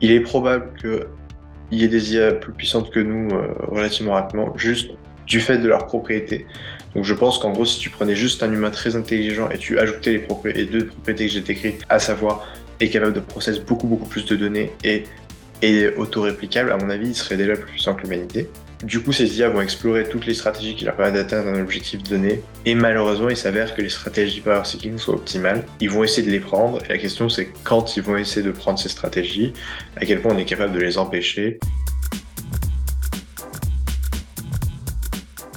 il est probable qu'il y ait des IA plus puissantes que nous euh, relativement rapidement, juste du fait de leurs propriétés. Donc je pense qu'en gros, si tu prenais juste un humain très intelligent et tu ajoutais les, deux propriétés que j'ai décrites, à savoir est capable de processer beaucoup beaucoup plus de données et est autoréplicable, à mon avis, il serait déjà plus puissant que l'humanité. Du coup, ces IA vont explorer toutes les stratégies qui leur permettent d'atteindre un objectif donné. Et malheureusement, il s'avère que les stratégies power seeking soient optimales. Ils vont essayer de les prendre. La question, c'est quand ils vont essayer de prendre ces stratégies, à quel point on est capable de les empêcher.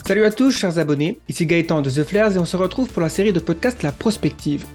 Salut à tous, chers abonnés. Ici Gaëtan de The Flares et on se retrouve pour la série de podcasts La Prospective.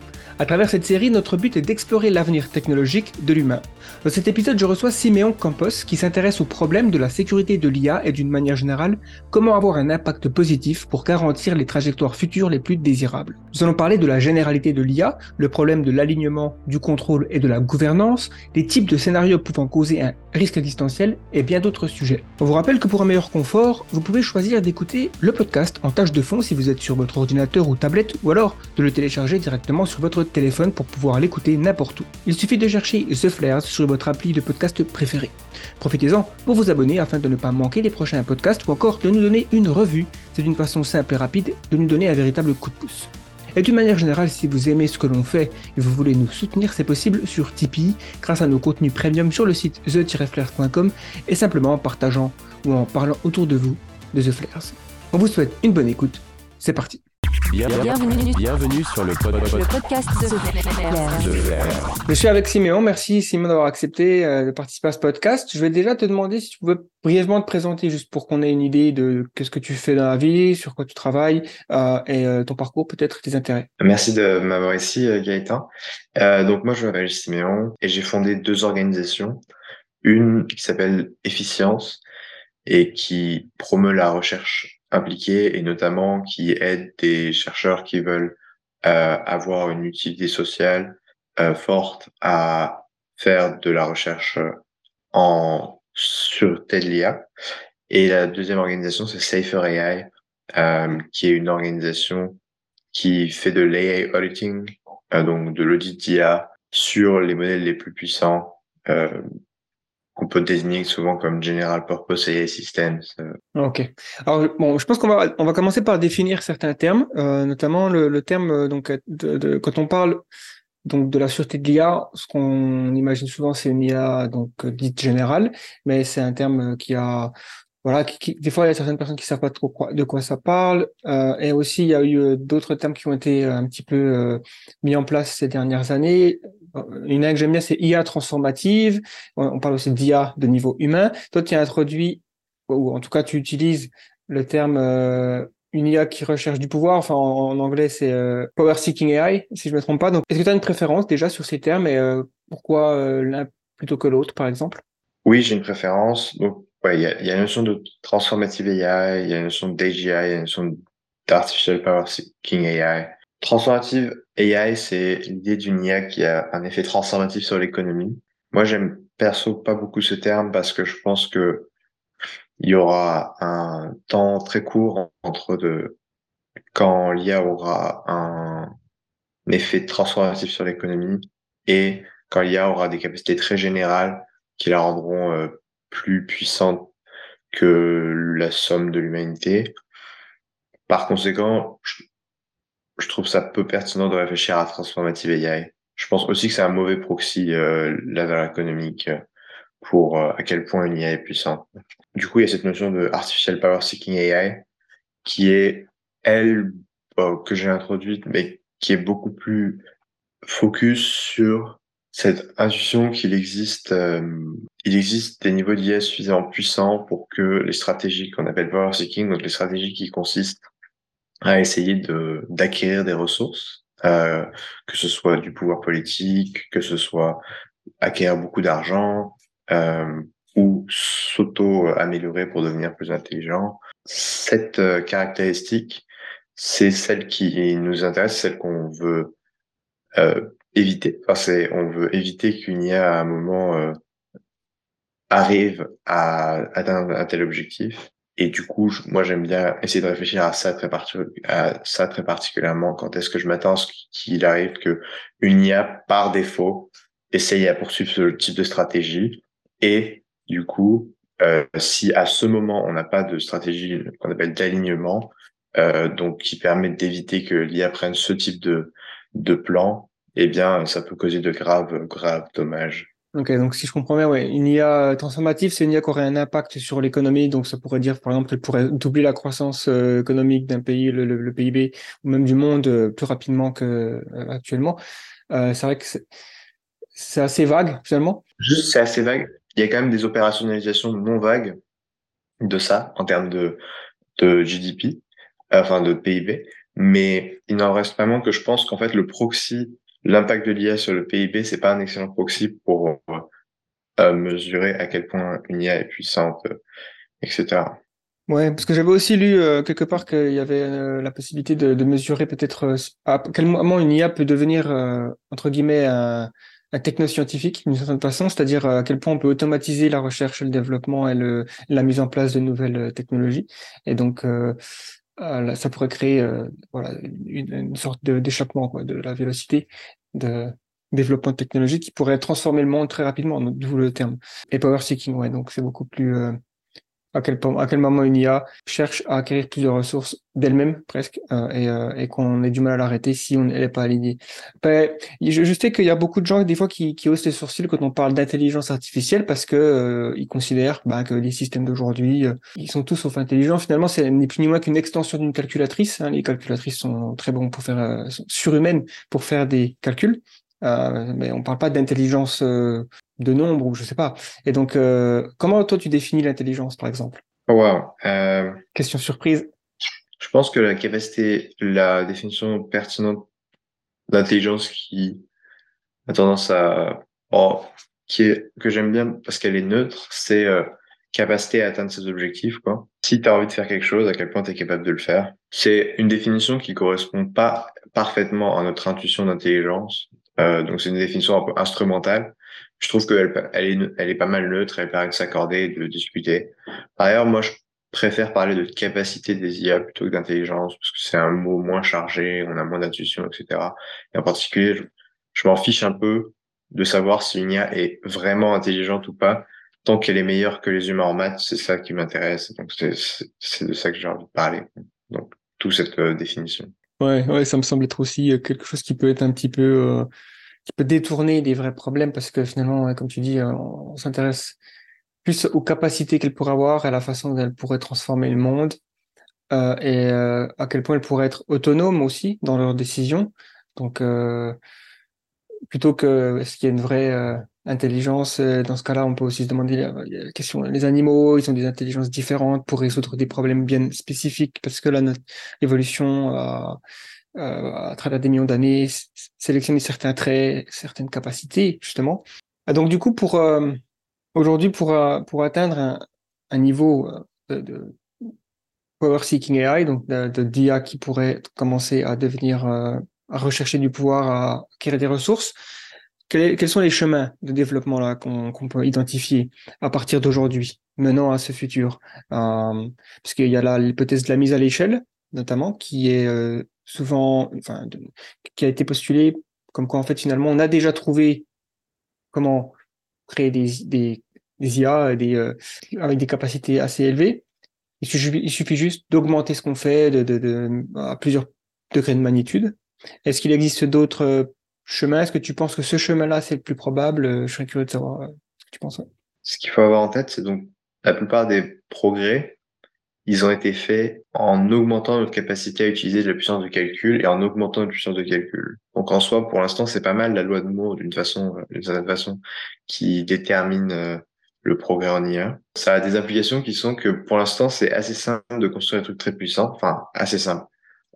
À travers cette série, notre but est d'explorer l'avenir technologique de l'humain. Dans cet épisode, je reçois Siméon Campos qui s'intéresse au problème de la sécurité de l'IA et d'une manière générale, comment avoir un impact positif pour garantir les trajectoires futures les plus désirables. Nous allons parler de la généralité de l'IA, le problème de l'alignement, du contrôle et de la gouvernance, les types de scénarios pouvant causer un risque existentiel et bien d'autres sujets. On vous rappelle que pour un meilleur confort, vous pouvez choisir d'écouter le podcast en tâche de fond si vous êtes sur votre ordinateur ou tablette ou alors de le télécharger directement sur votre téléphone pour pouvoir l'écouter n'importe où. Il suffit de chercher The Flares sur votre appli de podcast préféré. Profitez-en pour vous abonner afin de ne pas manquer les prochains podcasts ou encore de nous donner une revue. C'est une façon simple et rapide de nous donner un véritable coup de pouce. Et d'une manière générale, si vous aimez ce que l'on fait et vous voulez nous soutenir, c'est possible sur Tipeee grâce à nos contenus premium sur le site the-flares.com et simplement en partageant ou en parlant autour de vous de The Flares. On vous souhaite une bonne écoute. C'est parti. Bienvenue, bienvenue sur le, podcast de, Je suis avec Siméon. Merci Simon d'avoir accepté euh, de participer à ce podcast. Je vais déjà te demander si tu pouvais brièvement te présenter juste pour qu'on ait une idée de qu'est-ce que tu fais dans la vie, sur quoi tu travailles euh, et euh, ton parcours, peut-être tes intérêts. Merci de m'avoir ici, Gaëtan. donc moi, je m'appelle Siméon et j'ai fondé deux organisations. Une qui s'appelle Efficience et qui promeut la recherche impliqués et notamment qui aident des chercheurs qui veulent euh, avoir une utilité sociale euh, forte à faire de la recherche en sur l'IA. Et la deuxième organisation, c'est Safer AI, euh, qui est une organisation qui fait de l'AI auditing, euh, donc de l'audit d'IA sur les modèles les plus puissants euh, qu'on peut désigner souvent comme General Purpose AI Systems. Euh. Ok. Alors bon, je pense qu'on va on va commencer par définir certains termes, euh, notamment le, le terme euh, donc de, de, quand on parle donc de la sûreté de l'IA, ce qu'on imagine souvent c'est une IA donc dite générale, mais c'est un terme qui a voilà, qui, des fois il y a certaines personnes qui savent pas trop de quoi ça parle, euh, et aussi il y a eu d'autres termes qui ont été un petit peu mis en place ces dernières années, une que j'aime bien, c'est IA transformative. On parle aussi d'IA de niveau humain. Toi, tu as introduit, ou en tout cas, tu utilises le terme euh, une IA qui recherche du pouvoir. Enfin, en, anglais, c'est euh, Power Seeking AI, si je me trompe pas. Est-ce que tu as une préférence déjà sur ces termes? Et euh, pourquoi l'un plutôt que l'autre, par exemple? Oui, j'ai une préférence. Donc, il y y a une notion de transformative AI, il y a une notion d'AGI, il y a une notion d'artificial power seeking AI. Transformative AI, c'est l'idée d'une IA qui a un effet transformatif sur l'économie. Moi, j'aime perso pas beaucoup ce terme parce que je pense que il y aura un temps très court entre quand l'IA aura un, effet transformatif sur l'économie et quand l'IA aura des capacités très générales qui la rendront euh, plus puissante que la somme de l'humanité. Par conséquent, trouve ça peu pertinent de réfléchir à transformative AI. Je pense aussi que c'est un mauvais proxy euh, la valeur économique euh, pour euh, à quel point une IA est puissante. Du coup, il y a cette notion de artificial power seeking AI qui est elle que j'ai introduite, mais qui est beaucoup plus focus sur cette intuition qu'il existe, il existe des niveaux d'IA suffisamment puissants pour que les stratégies qu'on appelle power seeking, donc les stratégies qui consistent à essayer de d'acquérir des ressources, euh, que ce soit du pouvoir politique, que ce soit acquérir beaucoup d'argent euh, ou s'auto-améliorer pour devenir plus intelligent. Cette euh, caractéristique, c'est celle qui nous intéresse, celle qu'on veut euh, éviter. Enfin, c'est, on veut éviter qu'une IA à un moment euh, arrive à atteindre un tel objectif. Et du coup, moi, j'aime bien essayer de réfléchir à ça très, à ça très particulièrement. Quand est-ce que je m'attends à ce qu'il arrive que une IA, par défaut, essaye à poursuivre ce type de stratégie? Et du coup, euh, si à ce moment on n'a pas de stratégie qu'on appelle d'alignement, euh, donc qui permet d'éviter que l'IA prenne ce type de de plan, eh bien, ça peut causer de graves graves dommages. Ok, donc si je comprends bien, ouais, une IA transformative, c'est une IA qui aurait un impact sur l'économie, donc ça pourrait dire, par exemple, qu'elle pourrait doubler la croissance euh, économique d'un pays, le, PIB, ou même du monde euh, plus rapidement que euh, actuellement. c'est vrai que c'est assez vague, finalement. Juste, c'est assez vague. Il y a quand même des opérationnalisations non vagues de ça, en termes de, de GDP, enfin de PIB, mais il n'en reste pas moins que je pense qu'en fait, le proxy l'impact de l'IA sur le PIB, c'est pas un excellent proxy pour euh, mesurer à quel point une IA est puissante, euh, etc. Ouais, parce que j'avais aussi lu euh, quelque part qu'il y avait la possibilité de, mesurer peut-être à quel moment une IA peut devenir entre guillemets un, un technoscientifique d'une certaine façon, c'est-à-dire à quel point on peut automatiser la recherche, le développement et la mise en place de nouvelles technologies. Et donc euh, ça pourrait créer euh, voilà, une, une sorte d'échappement de la vélocité de développement technologique qui pourrait transformer le monde très rapidement, d'où le terme. Et power seeking, ouais, donc c'est beaucoup plus euh, à quel, moment une IA cherche à acquérir plus de ressources d'elle-même presque euh, et, euh, et qu'on ait du mal à l'arrêter si on n'est pas alignée. Ben, je, sais qu'il y a beaucoup de gens des fois qui, qui haussent les sourcils quand on parle d'intelligence artificielle parce que euh, ils considèrent ben, que les systèmes d'aujourd'hui ils sont tous sauf intelligents. Finalement, c'est ni plus ni moins qu'une extension d'une calculatrice. Hein. Les calculatrices sont très bons pour faire surhumaines pour faire des calculs. Mais on parle pas d'intelligence de nombre ou je sais pas. Et donc, euh, comment toi tu définis l'intelligence, par exemple? Wow. Euh, Question surprise. Je pense que la capacité, la définition pertinente d'intelligence qui a tendance à, oh, qui est que j'aime bien parce qu'elle est neutre, c'est euh, capacité à atteindre ses objectifs. Quoi. Si tu as envie de faire quelque chose, à quel point tu es capable de le faire? C'est une définition qui correspond pas parfaitement à notre intuition d'intelligence. Euh, donc c'est une définition un peu instrumentale je trouve qu'elle elle est, elle est pas mal neutre, elle permet de s'accorder, de discuter. Par ailleurs, moi, je préfère parler de capacité des IA plutôt que d'intelligence, parce que c'est un mot moins chargé, on a moins d'intuition, etc. Et en particulier, je, m'en fiche un peu de savoir si une IA est vraiment intelligente ou pas. Tant qu'elle est meilleure que les humains en maths, c'est ça qui m'intéresse. Donc, c'est de ça que j'ai envie de parler. Donc, toute cette euh, définition. Ouais, ouais, ça me semble être aussi euh, quelque chose qui peut être un petit peu euh, qui peut détourner des vrais problèmes parce que finalement, comme tu dis, euh, on, s'intéresse plus aux capacités qu'elle pourrait avoir, à la façon dont elle pourrait transformer le monde euh, et euh, à quel point elle pourrait être autonome aussi dans leurs décisions. Donc, euh, plutôt que est-ce qu'il y a une vraie intelligence, dans ce cas-là, on peut aussi se demander la, question les animaux, ils ont des intelligences différentes pour résoudre des problèmes bien spécifiques parce que là, notre évolution a euh, à travers des millions d'années, sélectionner certains traits, certaines capacités, justement. Ah, donc du coup, pour euh, aujourd'hui, pour, euh, pour atteindre un, un niveau de, de, power seeking AI, donc de, de d'IA qui pourrait commencer à devenir, à rechercher du pouvoir, à acquérir des ressources, quels, sont les chemins de développement là qu'on, peut identifier à partir d'aujourd'hui, menant à ce futur? Euh, Parce qu'il y a l'hypothèse de la mise à l'échelle, notamment, qui est souvent, enfin, qui a été postulé comme quoi en fait finalement on a déjà trouvé comment créer des, IA euh, avec des capacités assez élevées. Il suffit, juste d'augmenter ce qu'on fait de, à plusieurs degrés de magnitude. Est-ce qu'il existe d'autres chemins Est-ce que tu penses que ce chemin-là c'est le plus probable? Je serais curieux de savoir euh, ce que tu penses. Ce qu'il faut avoir en tête, c'est donc la plupart des progrès ils ont été faits en augmentant notre capacité à utiliser de la puissance de calcul et en augmentant notre puissance de calcul. Donc en soi, pour l'instant, c'est pas mal la loi de Moore d'une façon, d'une certaine façon, qui détermine euh, le progrès en IA. Ça a des applications qui sont que pour l'instant, c'est assez simple de construire des trucs très puissants. Enfin, assez simple.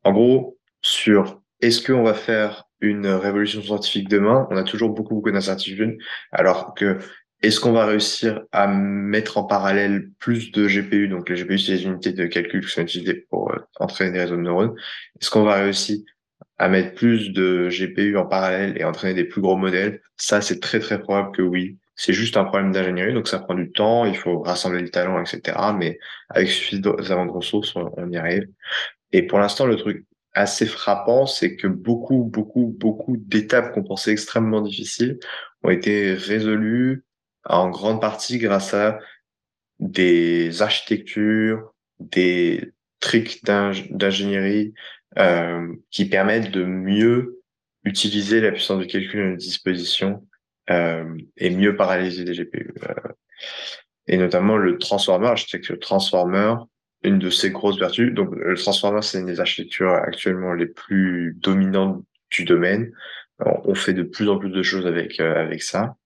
En gros, sur est-ce qu'on va faire une révolution scientifique demain, on a toujours beaucoup, beaucoup d'incertitudes, alors que est-ce qu'on va réussir à mettre en parallèle plus de GPU Donc les GPU, c'est les unités de calcul qui sont utilisées pour euh, entraîner des réseaux de neurones. Est-ce qu'on va réussir à mettre plus de GPU en parallèle et entraîner des plus gros modèles? Ça, c'est très très probable que oui. C'est juste un problème d'ingénierie, donc ça prend du temps, il faut rassembler le talent, etc. Mais avec suffisamment de ressources, on y arrive. Et pour l'instant, le truc assez frappant, c'est que beaucoup, beaucoup, beaucoup d'étapes qu'on pensait extrêmement difficiles ont été résolues en grande partie grâce à des architectures, des tricks d'ingénierie euh, qui permettent de mieux utiliser la puissance de calcul à notre disposition euh, et mieux paralyser les GPU. Euh, et notamment le transformer, l'architecture transformer, une de ses grosses vertus. Donc le transformer, c'est une des architectures actuellement les plus dominantes du domaine. on fait de plus en plus de choses avec euh, avec ça.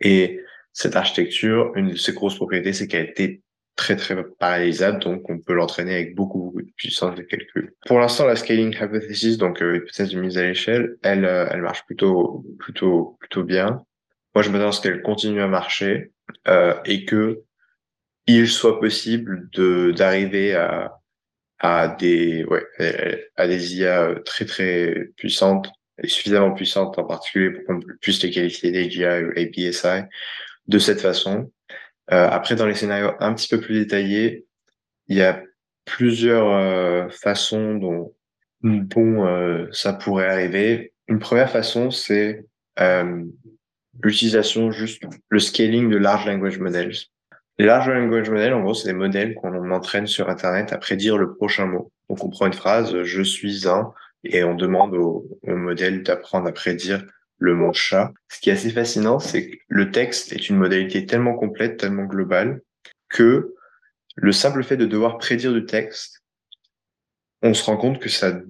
Et cette architecture, une de ses grosses propriétés, c'est qu'elle a été très très paralysable, donc on peut l'entraîner avec beaucoup, beaucoup de puissance de calcul. Pour l'instant, la scaling hypothesis, donc euh, hypothèse de mise à l'échelle, elle, euh, elle marche plutôt, plutôt, plutôt bien. Moi, je m'attends à ce qu'elle continue à marcher euh, et que il soit possible de d'arriver à à des ouais à des IA très très puissantes et suffisamment puissantes en particulier pour qu'on puisse les qualifier d'AGI ou APSI de cette façon euh, après, dans les scénarios un petit peu plus détaillés, il y a plusieurs euh, façons dont bon euh, ça pourrait arriver. Une première façon, c'est l'utilisation juste le scaling de large language models. Les large language models, en gros, c'est des modèles qu'on entraîne sur Internet à prédire le prochain mot. Donc, on prend une phrase, je suis un, et on demande au, au modèle d'apprendre à prédire le mot chat. Ce qui est assez fascinant, c'est que le texte est une modalité tellement complète, tellement globale, que le simple fait de devoir prédire du texte, on se rend compte que ça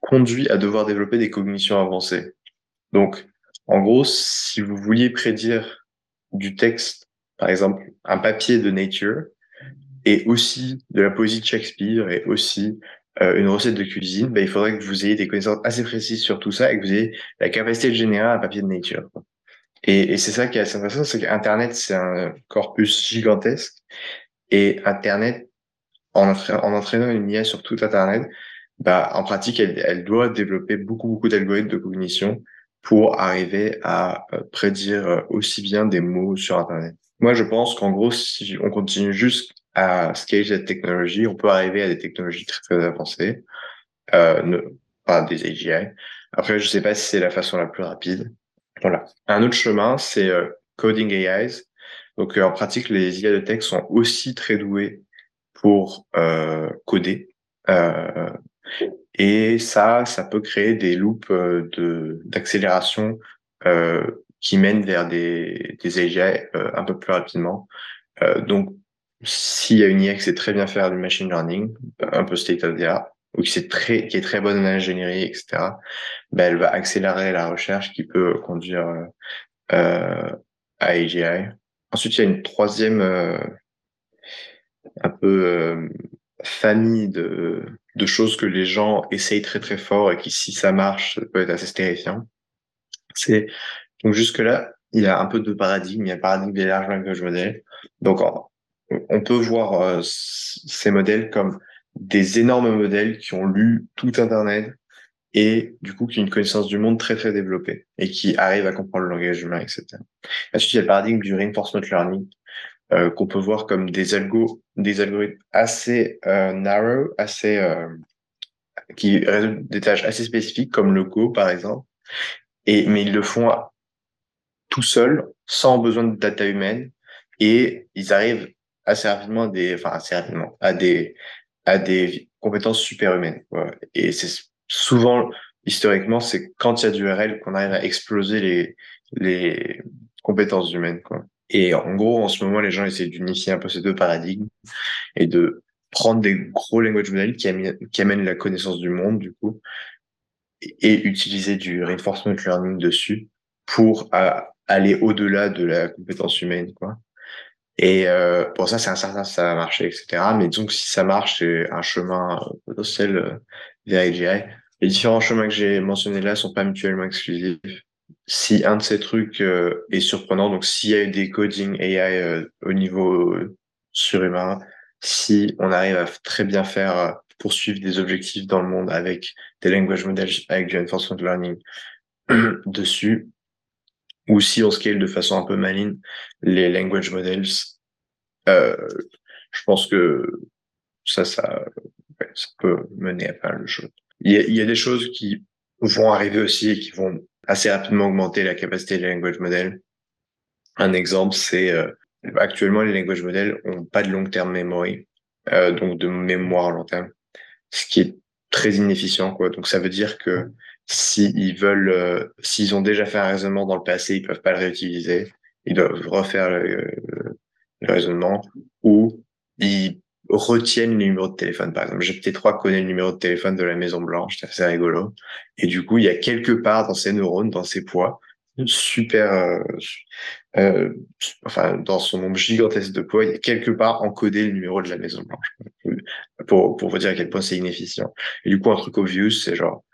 conduit à devoir développer des cognitions avancées. Donc, en gros, si vous vouliez prédire du texte, par exemple, un papier de Nature, et aussi de la poésie de Shakespeare, et aussi euh, une recette de cuisine, ben, il faudrait que vous ayez des connaissances assez précises sur tout ça et que vous ayez la capacité de générer un papier de nature. Et, et c'est ça qui est assez intéressant, c'est qu'Internet, c'est un corpus gigantesque. Et Internet, en, en entraînant une IA sur tout Internet, bah, en pratique, elle, elle doit développer beaucoup, beaucoup d'algorithmes de cognition pour arriver à euh, prédire euh, aussi bien des mots sur Internet. Moi, je pense qu'en gros, si on continue juste à scaler cette technologie, on peut arriver à des technologies très très avancées, euh, ne, pas des AGI. Après, je sais pas si c'est la façon la plus rapide. Voilà. Un autre chemin, c'est euh, coding AIs. Donc, euh, en pratique, les IA de texte sont aussi très doués pour euh, coder. Et ça, ça peut créer des loops de d'accélération qui mènent vers des, des AGI un peu plus rapidement. donc, s'il y a une IA qui sait très bien faire du machine learning, un peu state of the art, ou qui, est très, qui est très bonne en ingénierie, etc., ben, elle va accélérer la recherche qui peut conduire euh, à AGI. Ensuite, il y a une troisième euh, un peu euh, famille de, de choses que les gens essayent très très fort et qui, si ça marche, ça peut être assez terrifiant. C'est donc jusque là, il y a un peu de paradigme. Il y a un paradigme des large language models. Donc, on peut voir euh, ces modèles comme des énormes modèles qui ont lu tout Internet et du coup qui ont une connaissance du monde très très développée et qui arrivent à comprendre le langage humain, etc. Ensuite, il y a le paradigme du reinforcement learning euh, qu'on peut voir comme des algos, des algorithmes assez euh, narrow, assez euh, qui résolvent des tâches assez spécifiques comme le Go par exemple, et mais ils le font tout seuls, sans besoin de data humaine, et ils arrivent assez rapidement à des, enfin assez rapidement, à des, à des compétences superhumaines. Quoi. Et c'est souvent, historiquement, c'est quand il y a du RL qu'on arrive à exploser les, les compétences humaines. Quoi. Et en gros, en ce moment, les gens essaient d'unifier un peu ces deux paradigmes et de prendre des gros language models qui, amènent, qui amènent la connaissance du monde, du coup, et, utiliser du reinforcement learning dessus pour aller au-delà de la compétence humaine, quoi. Et euh, pour ça, c'est incertain si ça va marcher, etc. Mais disons que si ça marche, c'est un chemin potentiel euh, vers AGI. Les différents chemins que j'ai mentionnés là sont pas mutuellement exclusifs. Si un de ces trucs euh, est surprenant, donc s'il y a des coding AI euh, au niveau surhumain, si on arrive à très bien faire poursuivre des objectifs dans le monde avec des language models, avec du reinforcement learning dessus, ou si on scale de façon un peu maligne les language models, euh, je pense que ça, ça, ça peut mener à faire le jeu. Il y, a, il y a des choses qui vont arriver aussi et qui vont assez rapidement augmenter la capacité des language models. Un exemple, c'est euh, actuellement les language models ont pas de long terme memory, euh, donc de mémoire à long terme, ce qui est très inefficient quoi. Donc ça veut dire que s'ils veulent, euh, s'ils ont déjà fait un raisonnement dans le passé, ils peuvent pas le réutiliser. Ils doivent refaire le, le raisonnement ou ils retiennent le numéro de téléphone. Par exemple, GPT-3 connaît le numéro de téléphone de la Maison Blanche, c'est assez rigolo. Et du coup, il y a quelque part dans ces neurones, dans ces poids, super, euh, euh, enfin, dans son nombre gigantesque de poids, il y a quelque part encodé le numéro de la Maison Blanche. Pour, pour vous dire à quel point c'est inefficient. Et du coup, un truc obvious, c'est genre,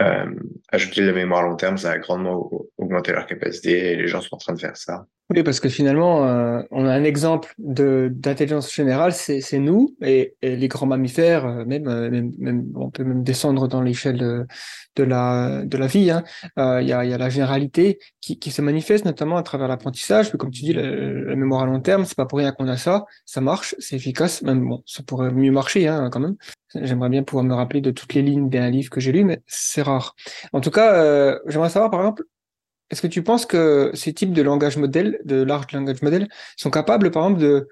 euh, ajouter de la mémoire à long terme, ça a grandement augmenté leur capacité et les gens sont en train de faire ça. Oui, parce que finalement, euh, on a un exemple de d'intelligence générale, c'est nous et, les grands mammifères, euh, même, euh, même, même, on peut même descendre dans l'échelle de, de, la de la vie. Hein. Euh, il y, a, y, a, la généralité qui, qui se manifeste notamment à travers l'apprentissage. Comme tu dis, la, la, mémoire à long terme, c'est pas pour rien qu'on a ça. Ça marche, c'est efficace. Même bon, ça pourrait mieux marcher hein, quand même. J'aimerais bien pouvoir me rappeler de toutes les lignes d'un livre que j'ai lu, mais c'est rare. En tout cas, euh, j'aimerais savoir par exemple est-ce que tu penses que ces types de langage modèle, de large language model, sont capables, par exemple, de,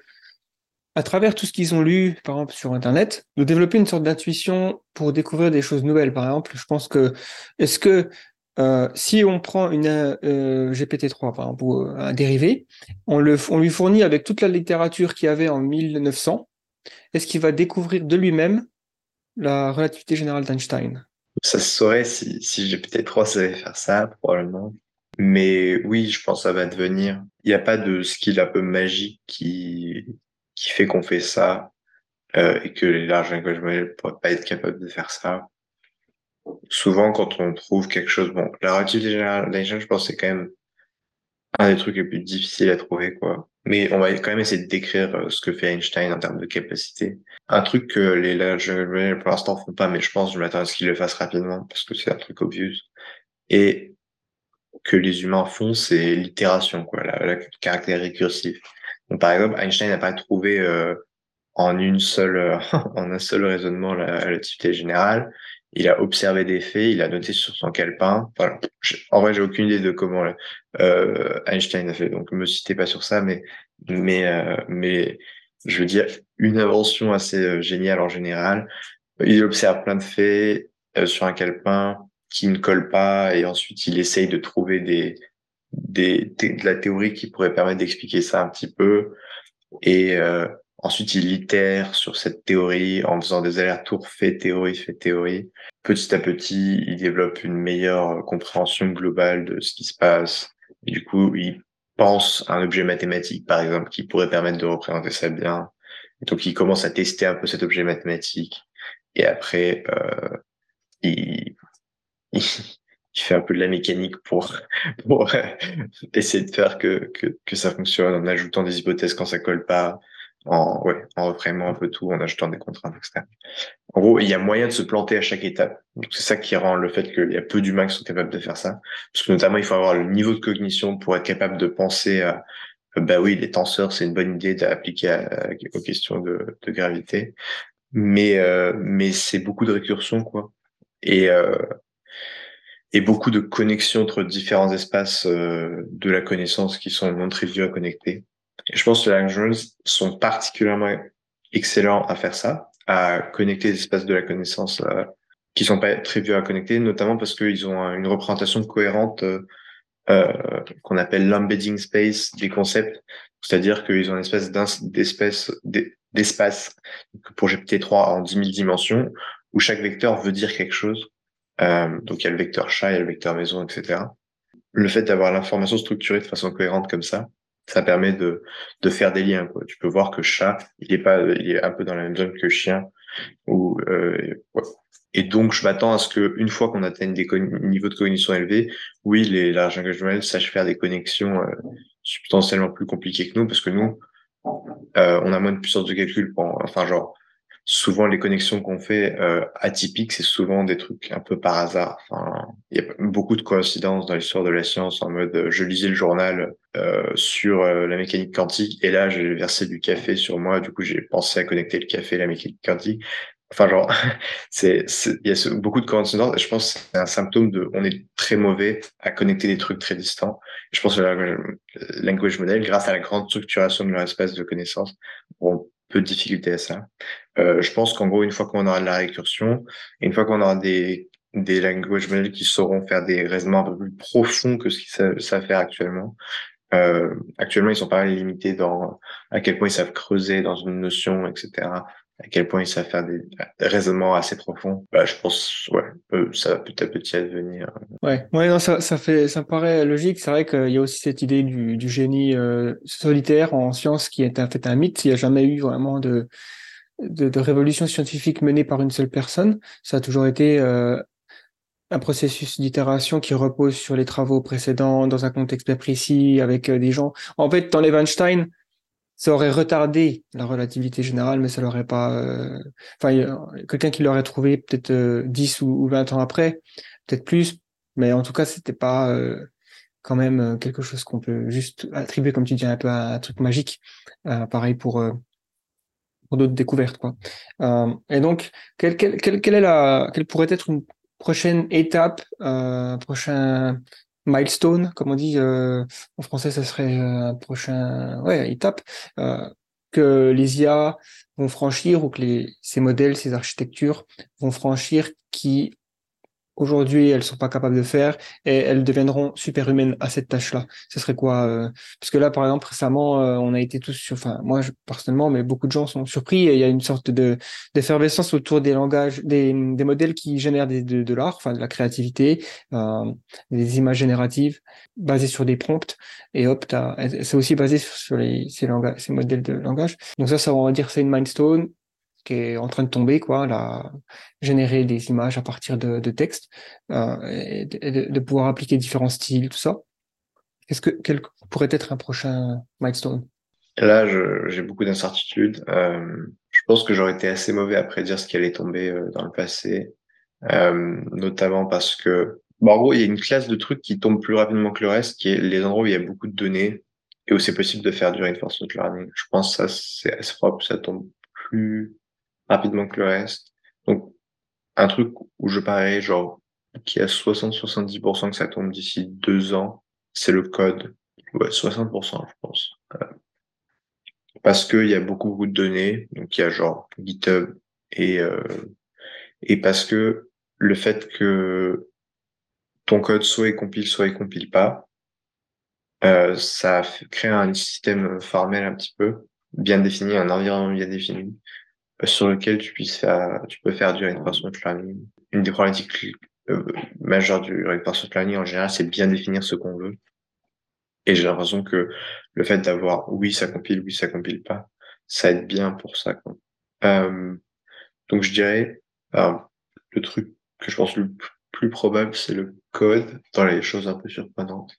à travers tout ce qu'ils ont lu, par exemple, sur Internet, de développer une sorte d'intuition pour découvrir des choses nouvelles, par exemple Je pense que, est-ce que euh, si on prend une euh, GPT-3, par exemple, ou un dérivé, on, le, on lui fournit avec toute la littérature qu'il y avait en 1900, est-ce qu'il va découvrir de lui-même la relativité générale d'Einstein Ça se saurait si, si GPT-3 savait faire ça, probablement. Mais oui, je pense que ça va devenir. Il n'y a pas de skill un peu magique qui, qui fait qu'on fait ça euh, et que les larges langages modèles ne pourraient pas être capables de faire ça. Souvent, quand on trouve quelque chose, bon, la relativité générale d'Einstein, je pense, c'est quand même un des trucs les plus difficiles à trouver, quoi. Mais on va quand même essayer de décrire euh, ce que fait Einstein en termes de capacité. Un truc que les modèles pour l'instant font pas, mais je pense, je m'attends à ce qu'ils le fassent rapidement parce que c'est un truc obvious. Et que les humains font, c'est l'itération, quoi, la, caractère récursif. Donc, par exemple, Einstein n'a pas trouvé euh, en une seule, en un seul raisonnement la relativité générale. Il a observé des faits, il a noté sur son calepin. En vrai, j'ai aucune idée de comment euh, Einstein a fait, donc me citez pas sur ça, mais mais euh, mais je veux dire une invention assez euh, géniale en général. Il observe plein de faits sur un calepin qui ne colle pas et ensuite il essaye de trouver des, des, de la théorie qui pourrait permettre d'expliquer ça un petit peu et euh, ensuite il itère sur cette théorie en faisant des allers-retours fait théorie fait théorie. Petit à petit il développe une meilleure compréhension globale de ce qui se passe. Et du coup il pense à un objet mathématique par exemple qui pourrait permettre de représenter ça bien. Et donc il commence à tester un peu cet objet mathématique. Et après euh, il il fait un peu de la mécanique pour, pour essayer de faire que, que, que, ça fonctionne en ajoutant des hypothèses quand ça colle pas, en, ouais, en reprenant un peu tout, en ajoutant des contraintes externes. En gros, il y a moyen de se planter à chaque étape. C'est ça qui rend le fait qu'il y a peu d'humains qui sont capables de faire ça. Parce que notamment, il faut avoir le niveau de cognition pour être capable de penser à, bah oui, les tenseurs, c'est une bonne idée d'appliquer aux questions de, de gravité. Mais, euh, mais c'est beaucoup de récursion, quoi. Et, euh, et beaucoup de connexions entre différents espaces euh, de la connaissance qui sont non triviaux à connecter. Je pense que les languages sont particulièrement excellents à faire ça, à connecter les espaces de la connaissance euh, qui sont pas triviaux à connecter, notamment parce qu'ils ont une représentation cohérente euh, euh qu'on appelle l'embedding space des concepts, c'est-à-dire qu'ils ont une espèce d'espèce d'espace pour GPT-3 en 10 000 dimensions où chaque vecteur veut dire quelque chose euh, donc il y a le vecteur chat, il y a le vecteur maison, etc. Le fait d'avoir l'information structurée de façon cohérente comme ça, ça permet de, de faire des liens. Quoi. Tu peux voir que chat, il est pas, il est un peu dans la même zone que chien. Ou euh, Et donc je m'attends à ce que une fois qu'on atteigne des niveaux de cognition élevés, oui, les larges langages modèles sachent faire des connexions euh, substantiellement plus compliquées que nous, parce que nous, euh, on a moins de puissance de calcul. Pour, enfin genre, souvent les connexions qu'on fait euh, atypiques, c'est souvent des trucs un peu par hasard. Enfin, il y a beaucoup de coïncidences dans l'histoire de la science en mode euh, je lisais le journal euh, sur euh, la mécanique quantique et là j'ai versé du café sur moi, du coup j'ai pensé à connecter le café et la mécanique quantique. Enfin, genre, c'est, il y a beaucoup de coïncidences et je pense que c'est un symptôme de, on est très mauvais à connecter des trucs très distants. Je pense que le language model, grâce à la grande structuration de leur espace de connaissances, ont peu de difficultés à ça. Euh, je pense qu'en gros, une fois qu'on aura de la récursion, une fois qu'on aura des, des language models qui sauront faire des raisonnements un peu plus profonds que ce qu'ils savent, faire actuellement, euh, actuellement, ils sont pas limités dans à quel point ils savent creuser dans une notion, etc à quel point ils savent faire des, raisonnements assez profonds. Bah, je pense, ouais, ça va petit à petit advenir. Ouais, ouais, non, ça, ça fait, ça me paraît logique. C'est vrai qu'il y a aussi cette idée du, du génie euh, solitaire en science qui est en fait un mythe. Il n'y a jamais eu vraiment de, de, de, révolution scientifique menée par une seule personne. Ça a toujours été euh, un processus d'itération qui repose sur les travaux précédents dans un contexte bien précis avec euh, des gens. En fait, dans Einstein, ça aurait retardé la relativité générale, mais ça l'aurait pas. Euh... Enfin, quelqu'un qui l'aurait trouvé peut-être euh, 10 ou, 20 ans après, peut-être plus, mais en tout cas, c'était pas quand même quelque chose qu'on peut juste attribuer, comme tu dis, un peu à un truc magique. Pareil pour pour d'autres découvertes, quoi. et donc, quelle, quelle, quelle, est la, quelle pourrait être une prochaine étape, prochain milestone, comme on dit euh, en français, ça serait euh, un prochain ouais, étape euh, que les IA vont franchir ou que les, ces modèles, ces architectures vont franchir qui aujourd'hui elles sont pas capables de faire et elles deviendront superhumaines à cette tâche-là. Ce serait quoi euh... Parce que là, par exemple, récemment, euh, on a été tous sur, enfin moi personnellement, mais beaucoup de gens sont surpris. Et il y a une sorte de d'effervescence autour des langages, des, des modèles qui génèrent des, de, l'art, enfin de la créativité, euh, des images génératives basées sur des prompts. Et hop, c'est aussi basé sur, les, ces, langages, ces modèles de langage. Donc ça, ça on va dire c'est une milestone qui est en train de tomber, quoi, générer des images à partir de, de textes, euh, de, pouvoir appliquer différents styles, tout ça. Est-ce que quel pourrait être un prochain milestone? Là, j'ai beaucoup d'incertitudes. Euh, je pense que j'aurais été assez mauvais à prédire ce qui allait tomber euh, dans le passé, notamment parce que, en gros, il y a une classe de trucs qui tombent plus rapidement que le reste, qui est les endroits où il y a beaucoup de données et où c'est possible de faire du reinforcement learning. Je pense que ça, c'est propre, ça tombe plus rapidement que le reste. Donc, un truc où je parie, genre, qui a 60-70% que ça tombe d'ici deux ans, c'est le code. Ouais, 60%, je pense. Euh, parce qu'il y a beaucoup, beaucoup de données. Donc, il y a genre GitHub et, euh, et parce que le fait que ton code soit il compile, soit il compile pas, euh, ça crée un système formel un petit peu bien défini, un environnement bien défini, sur lequel tu puisses faire, tu peux faire du reinforcement learning. Une des problématiques euh, majeures du reinforcement learning en général, c'est bien définir ce qu'on veut. Et j'ai l'impression que le fait d'avoir oui ça compile, oui ça compile pas, ça aide bien pour ça. Quoi. Euh, donc je dirais le truc que je pense le plus probable, c'est le code dans les choses un peu surprenantes.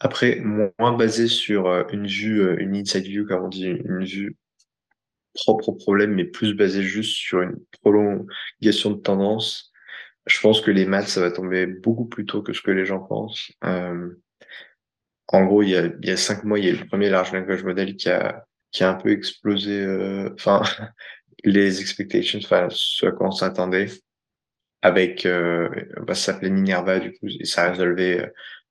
Après, moins basé sur euh, une vue, euh, une inside view, comme on dit, une vue propre problème, mais plus basé juste sur une prolongation de tendance, je pense que les maths, ça va tomber beaucoup plus tôt que ce que les gens pensent. Euh, en gros, il y, a, il y a cinq mois, il y a eu le premier large language model qui a, qui a un peu explosé, euh, enfin, les expectations, enfin, ce à quoi on s'attendait, avec, euh, bah, ça s'appelait Minerva, du coup, et ça a résolu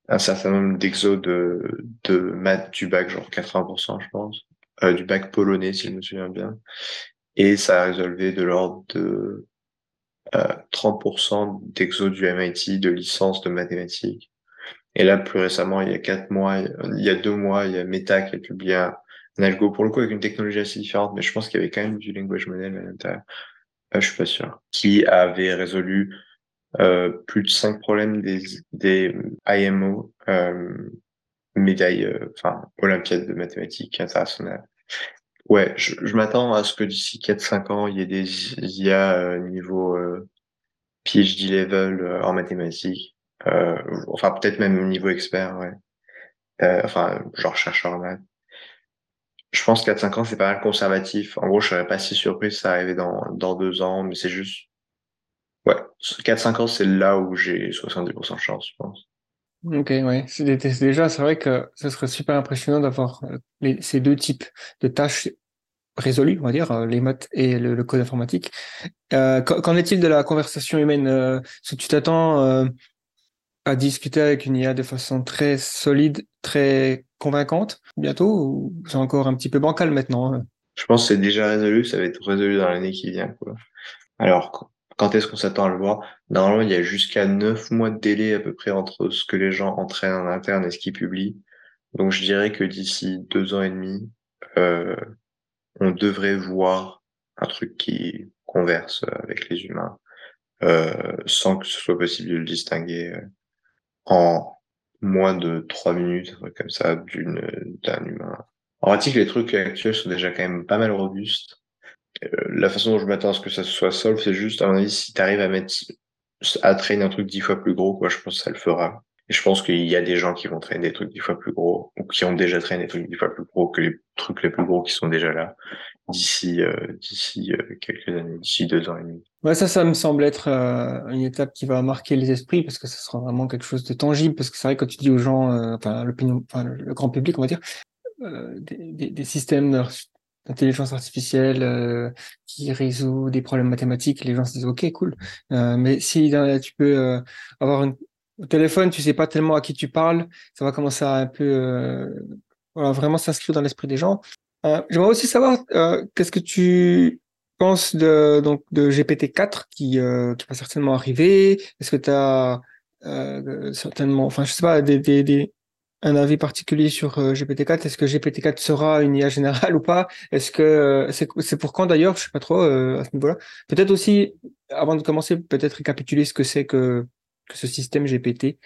un certain nombre d'exos de, de maths du bac, genre 80%, je pense. Euh, du bac polonais, si je me souviens bien. Et ça a résolvé de l'ordre de euh, 30% d'exo du MIT de licence de mathématiques. Et là, plus récemment, il y a quatre mois, il y a deux mois, il y a Meta qui a publié un, algo, pour le coup, avec une technologie assez différente, mais je pense qu'il y avait quand même du language model à l'intérieur. Euh, je suis pas sûr. Qui avait résolu euh, plus de cinq problèmes des, des IMO, euh, médaille, euh, enfin, olympiade de mathématiques internationale. Ouais, je, je m'attends à ce que d'ici 4-5 ans, il y ait des IA euh, niveau euh, PhD level euh, en mathématiques. Euh, enfin, peut-être même niveau expert, ouais. enfin, genre chercheur en maths. Je pense 4-5 ans, c'est pas mal conservatif. En gros, je serais pas si surpris si ça arrivait dans, dans deux ans, mais c'est juste... Ouais, 4-5 ans, c'est là où j'ai 70% de chance, je pense. Ok, ouais. C'est déjà, c'est vrai que ce serait super impressionnant d'avoir euh, ces deux types de tâches résolus, on va dire, les maths et le, code informatique. Qu'en est-il de la conversation humaine Est-ce que tu t'attends à discuter avec une IA de façon très solide, très convaincante bientôt ou c'est encore un petit peu bancal maintenant hein? Je pense que c'est déjà résolu, ça va être résolu dans l'année qui vient. Quoi. Alors, quand est-ce qu'on s'attend à le voir? Normalement, il y a jusqu'à neuf mois de délai à peu près entre ce que les gens entraînent en interne et ce qu'ils publient. Donc, je dirais que d'ici deux ans et demi, euh, on devrait voir un truc qui converse avec les humains euh, sans que ce soit possible de le distinguer euh, en moins de trois minutes, comme ça, d'une d'un humain. En pratique, les trucs actuels sont déjà quand même pas mal robustes. Euh, la façon dont je m'attends à ce que ça soit solve, c'est juste, à mon avis, si tu arrives à mettre, à traîner un truc dix fois plus gros, quoi, je pense que ça le fera. Et je pense qu'il y a des gens qui vont traîner des trucs dix fois plus gros, ou qui ont déjà traîné des trucs dix fois plus gros que les trucs les plus gros qui sont déjà là, d'ici, euh, d'ici euh, quelques années, d'ici deux ans et demi. Ouais, ça, ça me semble être une étape qui va marquer les esprits, parce que ça sera vraiment quelque chose de tangible, parce que c'est vrai, quand tu dis aux gens, enfin, l'opinion, enfin, le grand public, on va dire, des, des, des, systèmes d'intelligence artificielle euh, qui résout des problèmes mathématiques, les gens se disent ok cool. Euh, mais si tu peux euh, avoir un au téléphone, tu sais pas tellement à qui tu parles, ça va commencer à un peu voilà, vraiment s'inscrire dans l'esprit des gens. J'aimerais aussi savoir qu'est-ce que tu penses de donc de GPT-4 qui qui va certainement arriver. Est-ce que tu as certainement, enfin je sais pas, des un avis particulier sur euh, GPT-4 Est-ce que GPT-4 sera une IA générale ou pas? Est-ce que euh, c'est pour quand d'ailleurs? Je sais pas trop euh, à ce niveau-là. Peut-être aussi, avant de commencer, peut-être récapituler ce que c'est que, ce système GPT.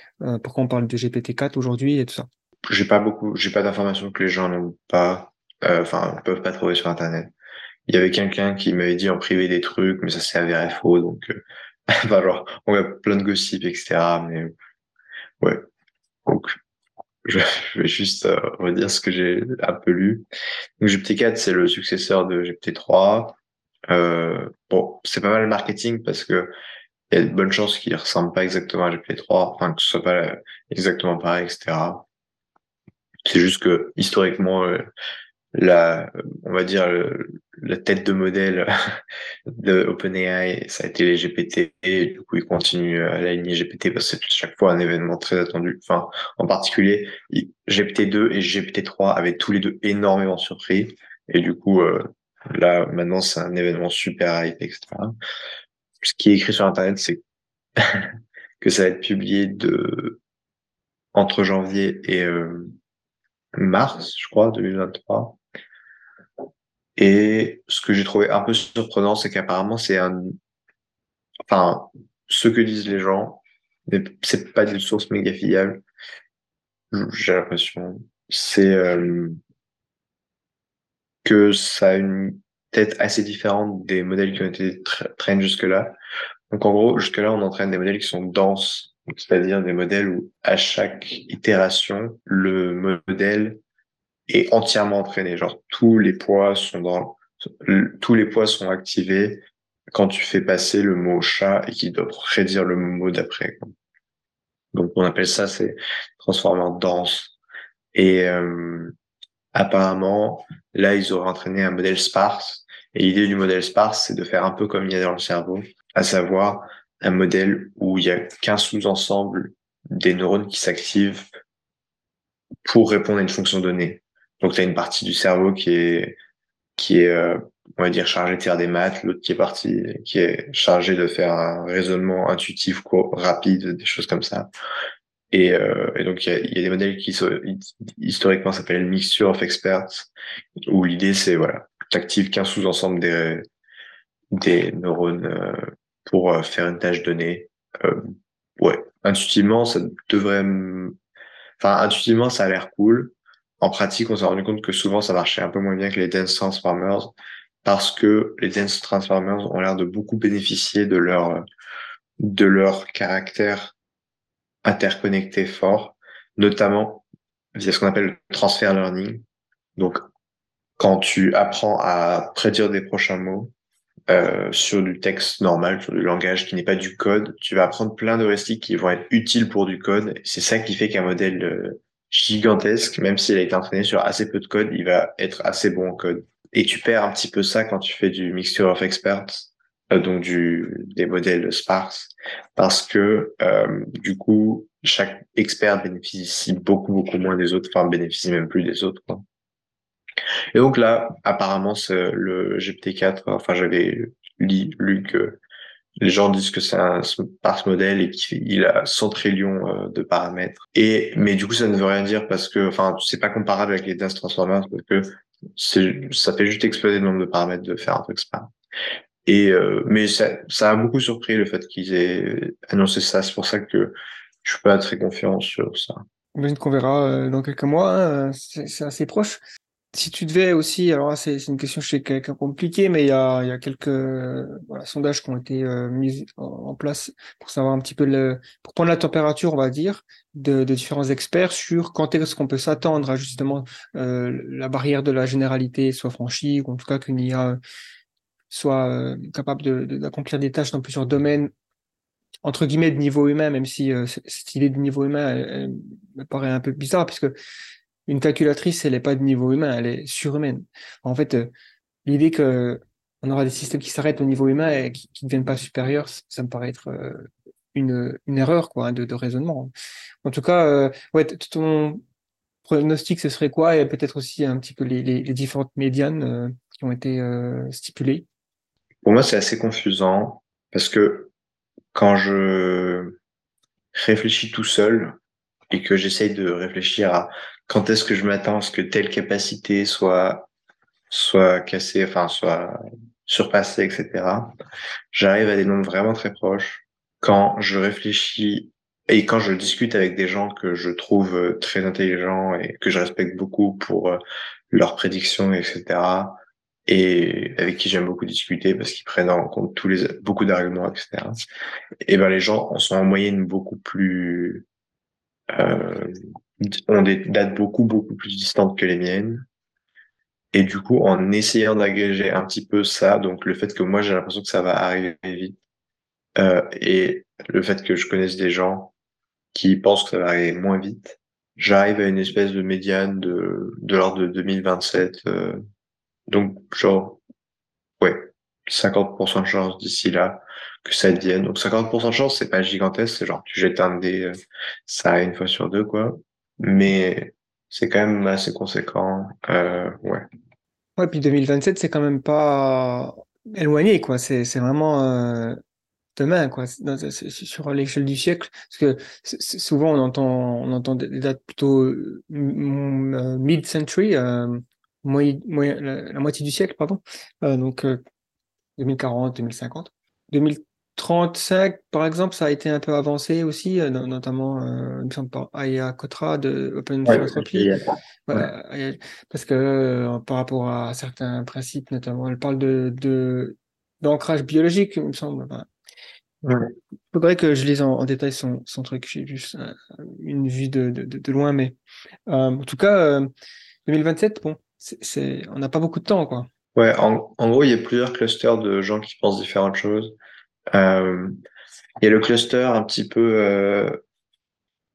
pourquoi on parle de GPT-4 aujourd'hui et tout ça J'ai pas beaucoup, j'ai pas d'informations que les gens n'ont pas, enfin, ne peuvent pas trouver sur Internet. Il y avait quelqu'un qui m'avait dit en privé des trucs, mais ça s'est avéré faux, donc, genre, on a plein de gossip, etc. Mais ouais. Donc, je, vais juste euh, redire ce que j'ai un peu lu. Donc GPT-4, c'est le successeur de GPT-3. Euh, bon, c'est pas mal le marketing parce que il y a de bonnes chances qu'il ressemble pas exactement à GPT-3, enfin que ce soit pas exactement pareil, etc. C'est juste que historiquement, euh, la, on va dire, la tête de modèle de OpenAI, ça a été les GPT, et du coup, ils continuent à la lignée GPT parce que c'est chaque fois un événement très attendu. Enfin, en particulier, GPT-2 et GPT-3 avaient tous les deux énormément surpris, et du coup, euh, là, maintenant, c'est un événement super hype, etc. Ce qui est écrit sur Internet, c'est que ça va être publié de entre janvier et euh, mars, je crois, 2023. Et ce que j'ai trouvé un peu surprenant, c'est qu'apparemment, c'est un, enfin, ce que disent les gens, mais c'est pas des sources méga fiables. J'ai l'impression. C'est euh, que ça a une tête assez différente des modèles qui ont été traînés jusque-là. Donc en gros, jusque-là, on entraîne des modèles qui sont denses, c'est-à-dire des modèles où à chaque itération, le modèle est entièrement entraîné. Genre tous les poids sont dans, tous les poids sont activés quand tu fais passer le mot chat et qu'il doit prédire le mot d'après. Donc on appelle ça c'est transformant dense. Et euh, apparemment là ils auraient entraîné un modèle sparse. Et l'idée du modèle sparse c'est de faire un peu comme il y a dans le cerveau, à savoir un modèle où il y a qu'un sous-ensemble des neurones qui s'activent pour répondre à une fonction donnée. Donc, tu as une partie du cerveau qui est, qui est, euh, on va dire, chargée de faire des maths, l'autre qui est partie, qui est chargée de faire un raisonnement intuitif, court, rapide, des choses comme ça. Et, euh, et donc, il y a, y a, des modèles qui, historiquement, s'appellent mixture of experts, où l'idée, c'est, voilà, tu actives qu'un sous-ensemble des, des neurones euh, pour euh, faire une tâche donnée. Euh, ouais, intuitivement, ça devrait... Enfin, intuitivement, ça a l'air cool en pratique, on s'est rendu compte que souvent ça marchait un peu moins bien que les Dance Transformers parce que les Dance Transformers ont l'air de beaucoup bénéficier de leur, de leur caractère interconnecté fort, notamment via ce qu'on appelle le transfer learning. Donc, quand tu apprends à prédire des prochains mots euh, sur du texte normal, sur du langage qui n'est pas du code, tu vas apprendre plein d'heuristiques qui vont être utiles pour du code. C'est ça qui fait qu'un modèle gigantesque, même s'il a été entraîné sur assez peu de code, il va être assez bon en code. et tu perds un petit peu ça quand tu fais du mixture of experts, euh, donc du des modèles sparse, parce que euh, du coup chaque expert bénéficie beaucoup beaucoup moins des autres, enfin bénéficie même plus des autres. Quoi. Et donc là, apparemment, le GPT-4. Enfin, j'avais lu, lu que les gens disent que c'est un sparse modèle et qu'il a 100 trillions euh, de paramètres. Et mais du coup, ça ne veut rien dire parce que, enfin, c'est pas comparable avec les dense transformers parce que ça fait juste exploser le nombre de paramètres de faire un truc sparse. Et euh, mais ça, ça a beaucoup surpris le fait qu'ils aient annoncé ça. C'est pour ça que je suis pas très confiant sur ça. J'imagine qu'on verra euh, dans quelques mois. Hein, c'est assez proche. Si tu devais aussi, alors c'est une question je sais compliquée, mais il y a, quelques sondages qui ont été euh, mis en, place pour savoir un petit peu le, pour prendre la température, on va dire, de, différents experts sur quand est-ce qu'on peut s'attendre à justement euh, la barrière de la généralité soit franchie, ou en tout cas qu'une IA soit euh, capable d'accomplir de, des tâches dans plusieurs domaines entre guillemets de niveau humain, même si cette idée de niveau humain me paraît un peu bizarre, puisque une calculatrice, elle n'est pas de niveau humain, elle est surhumaine. En fait, euh, l'idée que on aura des systèmes qui s'arrêtent au niveau humain et qui ne deviennent pas supérieurs, ça me paraît être euh, une, erreur quoi, hein, de, raisonnement. En tout cas, euh, ouais, ton pronostic, ce serait quoi? Et peut-être aussi un petit peu les, différentes médianes qui ont été stipulées. Pour moi, c'est assez confusant parce que quand je réfléchis tout seul et que j'essaye de réfléchir à quand est-ce que je m'attends à ce que telle capacité soit soit cassée, enfin soit surpassée, etc. J'arrive à des nombres vraiment très proches quand je réfléchis et quand je discute avec des gens que je trouve très intelligents et que je respecte beaucoup pour euh, leurs prédictions, etc. Et avec qui j'aime beaucoup discuter parce qu'ils prennent en compte tous les beaucoup d'arguments, etc. Et ben les gens sont en moyenne beaucoup plus euh, ont des dates beaucoup, beaucoup plus distantes que les miennes. Et du coup, en essayant d'agréger un petit peu ça, donc le fait que moi j'ai l'impression que ça va arriver vite, euh, et le fait que je connaisse des gens qui pensent que ça va arriver moins vite, j'arrive à une espèce de médiane de, de l'ordre de 2027. Euh, donc, genre, ouais, 50% de chance d'ici là que ça devienne. Donc 50% de chance, c'est pas gigantesque, c'est genre tu jettes un dé, euh, ça arrive une fois sur deux, quoi mais c'est quand même assez conséquent. Euh, ouais. Ouais, puis 2027, c'est quand même pas éloigné, quoi. C'est, vraiment euh, demain, quoi. sur l'échelle du siècle. Parce que souvent, on entend, on entend des dates plutôt euh, mid-century, euh, la, moitié du siècle, pardon. donc, 2040, 2050. 2030, 35, par exemple, ça a été un peu avancé aussi, euh, notamment, euh, il me semble, par Aya Kotra de Open Philanthropy. parce que euh, par rapport à certains principes, notamment, elle parle de d'ancrage biologique, il me semble. Il faudrait que je lise en, détail son, son truc. J'ai juste une vue de, de, de loin, mais en tout cas, 2027, bon, c'est, on n'a pas beaucoup de temps, quoi. Ouais, en, en gros, il y a plusieurs clusters de gens qui pensent différentes choses. Euh, il y a le cluster un petit peu euh,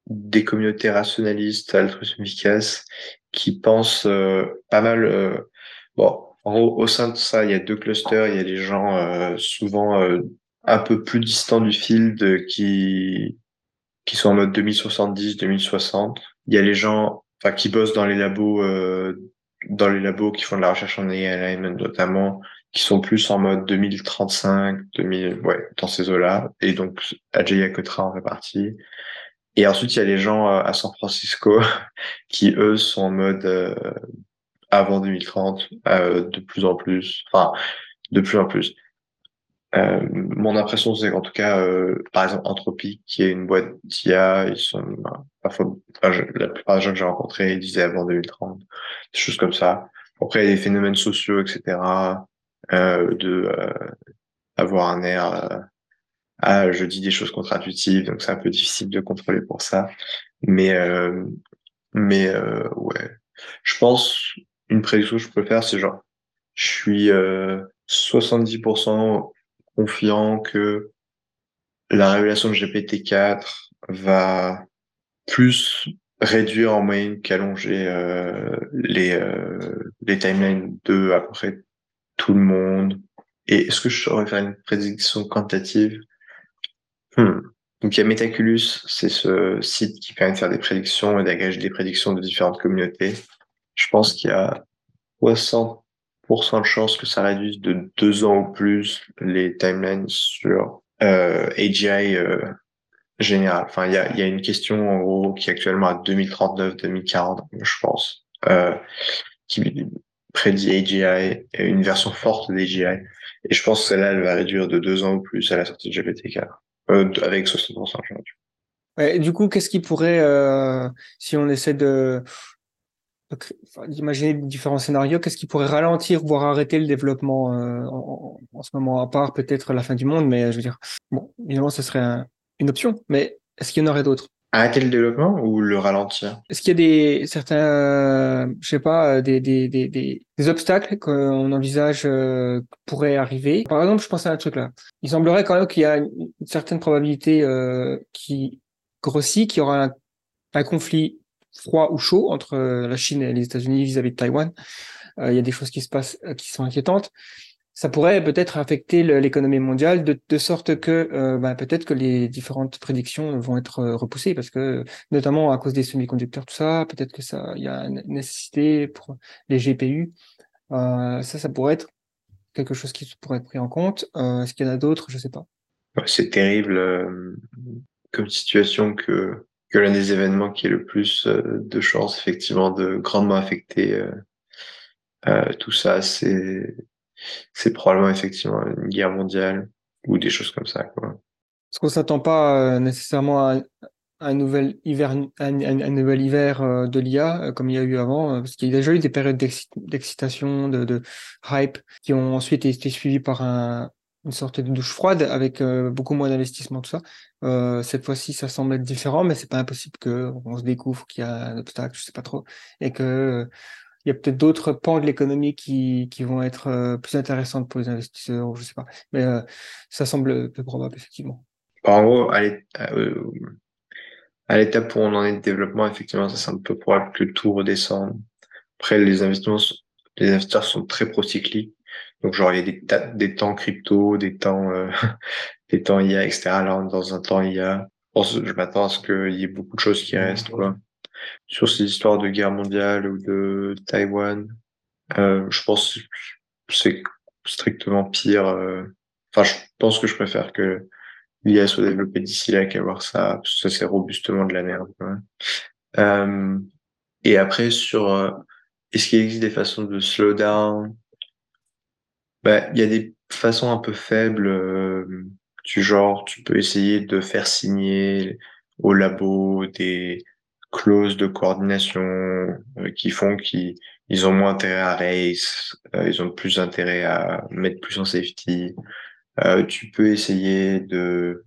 des communautés rationalistes, altruisme efficace, qui pensent euh, pas mal. bon, en au sein de ça, il y a deux clusters. Il y a les gens souvent un peu plus distants du field qui qui sont en mode 2070, 2060. Il y a les gens qui bossent dans les labos, dans les labos qui font de la recherche en AI notamment, qui sont plus en mode 2035, 2000, ouais, dans ces eaux-là. Et donc, Ajay Kotra en fait partie. Et ensuite, il y a les gens euh, à San Francisco qui, eux, sont en mode euh, avant 2030, euh, de plus en plus. Enfin, de plus en plus. Euh, mon impression, c'est qu'en tout cas, par exemple, Anthropic, qui est une boîte d'IA, ils sont enfin, la plupart des gens que j'ai rencontrés, ils disaient avant 2030, des choses comme ça. Après, il y a des phénomènes sociaux, etc euh, de euh, avoir un air euh, ah je dis des choses contre-intuitives donc c'est un peu difficile de contrôler pour ça. Mais mais ouais. Je pense une prédiction que je peux faire c'est genre je suis 70% confiant que la révélation de GPT-4 va plus réduire en moyenne qu'allonger euh, les, euh, les timelines de à peu près tout le monde. Et est-ce que je saurais faire une prédiction quantitative? Hmm. Donc il y a Metaculus, c'est ce site qui permet de faire des prédictions et d'engager des prédictions de différentes communautés. Je pense qu'il y a 60% de chances que ça réduise de deux ans ou plus les timelines sur euh, AGI euh, général. Enfin, il y a, y a une question en gros qui est actuellement à 2039-2040, je pense, euh, prédit AGI, une version forte d'AGI. Et je pense que celle-là, elle va réduire de deux ans ou plus à la sortie de GPT-4, euh, avec 60% de Ouais, du coup, qu'est-ce qui pourrait, euh, si on essaie de d'imaginer différents scénarios, qu'est-ce qui pourrait ralentir, voire arrêter le développement euh, en, ce moment, à part peut-être la fin du monde, mais je veux dire, bon, évidemment, ce serait un, une option, mais est-ce qu'il y en aurait d'autres? Arrêter le développement ou le ralentir? Est-ce qu'il y a des certains, euh, je sais pas, des, des, des, des, obstacles qu'on envisage euh, pourraient arriver? Par exemple, je pense à un truc là. Il semblerait quand même qu'il y a une, certaine probabilité euh, qui grossit, qu'il y aura un, un, conflit froid ou chaud entre euh, la Chine et les États-Unis vis-à-vis de Taïwan. Euh, il y a des choses qui se passent euh, qui sont inquiétantes ça pourrait peut-être affecter l'économie mondiale de, sorte que euh, bah, peut-être que les différentes prédictions vont être euh, repoussées parce que notamment à cause des semi-conducteurs tout ça peut-être que ça il y a une nécessité pour les GPU euh, ça ça pourrait être quelque chose qui pourrait être pris en compte. Est-ce qu'il y en a d'autres? Je sais pas. C'est terrible comme situation que que l'un des événements qui est le plus de chances effectivement de grandement affecter tout ça c'est c'est probablement effectivement une guerre mondiale ou des choses comme ça. Quoi. Est-ce qu'on s'attend pas euh, nécessairement à un nouvel hiver, un, nouvel hiver euh, de l'IA euh, comme il y a eu avant, parce qu'il y a déjà eu des périodes d'excitation, de, hype, qui ont ensuite été suivies par un, une sorte de douche froide avec beaucoup moins d'investissement, tout ça. Cette fois-ci, ça semble être différent, mais c'est pas impossible que on se découvre qu'il y a un obstacle, je sais pas trop, et que il y a peut-être d'autres pans de l'économie qui, qui vont être euh, plus intéressantes pour les investisseurs, je sais pas. Mais euh, ça semble peu probable, effectivement. En gros, à euh, l'étape où on en est de développement, effectivement, ça semble peu probable que tout redescende. Après, les investissements, les investisseurs sont très procycliques. Donc, genre, il y a des, des temps crypto, des temps, des temps IA, etc. Là, dans un temps IA. Je m'attends à ce qu'il y ait beaucoup de choses qui restent, quoi sur ces histoires de guerre mondiale ou de Taïwan. Euh, je pense que c'est strictement pire. Euh, enfin, je pense que je préfère que l'IA soit développée d'ici là qu'avoir ça, parce que ça c'est robustement de la merde. Euh, et après sur est-ce qu'il existe des façons de slow down? Bah, il y a des façons un peu faibles du genre tu peux essayer de faire signer au labo des clauses de coordination euh, qui font qu'ils ils ont moins intérêt à race, euh, ils ont plus intérêt à mettre plus en safety. Euh, tu peux essayer de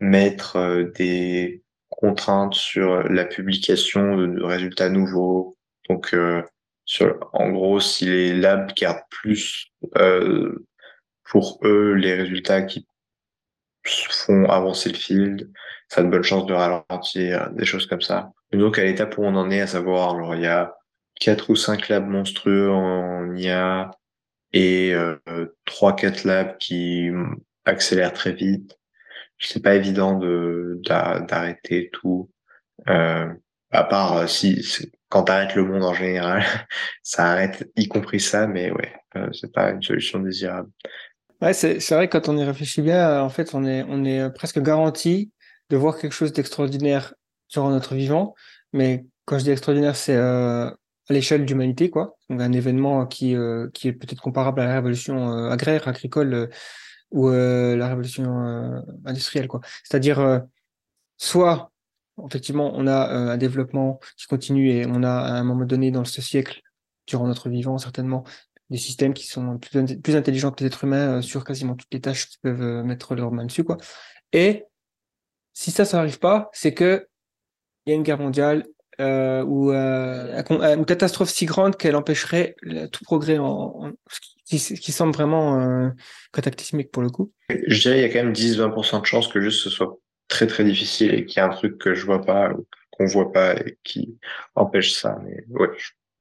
mettre des contraintes sur la publication de, résultats nouveaux. Donc, sur, en gros, si les labs gardent plus pour eux les résultats qui font avancer le field, ça a de bonnes chances de ralentir, des choses comme ça. Donc à l'étape où on en est, à savoir, alors il y a quatre ou cinq labs monstrueux en IA et euh, trois quatre labs qui accélèrent très vite. C'est pas évident de d'arrêter tout. Euh, à part euh, si quand t'arrêtes le monde en général, ça arrête, y compris ça, mais ouais, euh, c'est pas une solution désirable. Ouais, c'est vrai quand on y réfléchit bien, en fait, on est on est presque garanti de voir quelque chose d'extraordinaire sur notre vivant. Mais quand je dis extraordinaire, c'est euh, à l'échelle de l'humanité, quoi. Donc un événement qui, euh, qui est peut-être comparable à la révolution euh, agraire, agricole ou la révolution industrielle, quoi. C'est-à-dire, soit, effectivement, on a un développement qui continue et on a à un moment donné dans ce siècle, durant notre vivant, certainement, des systèmes qui sont plus, plus intelligents que les êtres humains sur quasiment toutes les tâches qui peuvent mettre leur main dessus, quoi. Et si ça, ça n'arrive pas, c'est que il y a une guerre mondiale euh, ou euh, une catastrophe si grande qu'elle empêcherait tout progrès en, qui, qui, semble vraiment euh, cataclysmique pour le coup. Je dirais il y a quand même 10-20% de chances que juste ce soit très très difficile et qu'il y a un truc que je vois pas qu'on voit pas et qui empêchent ça. Mais ouais,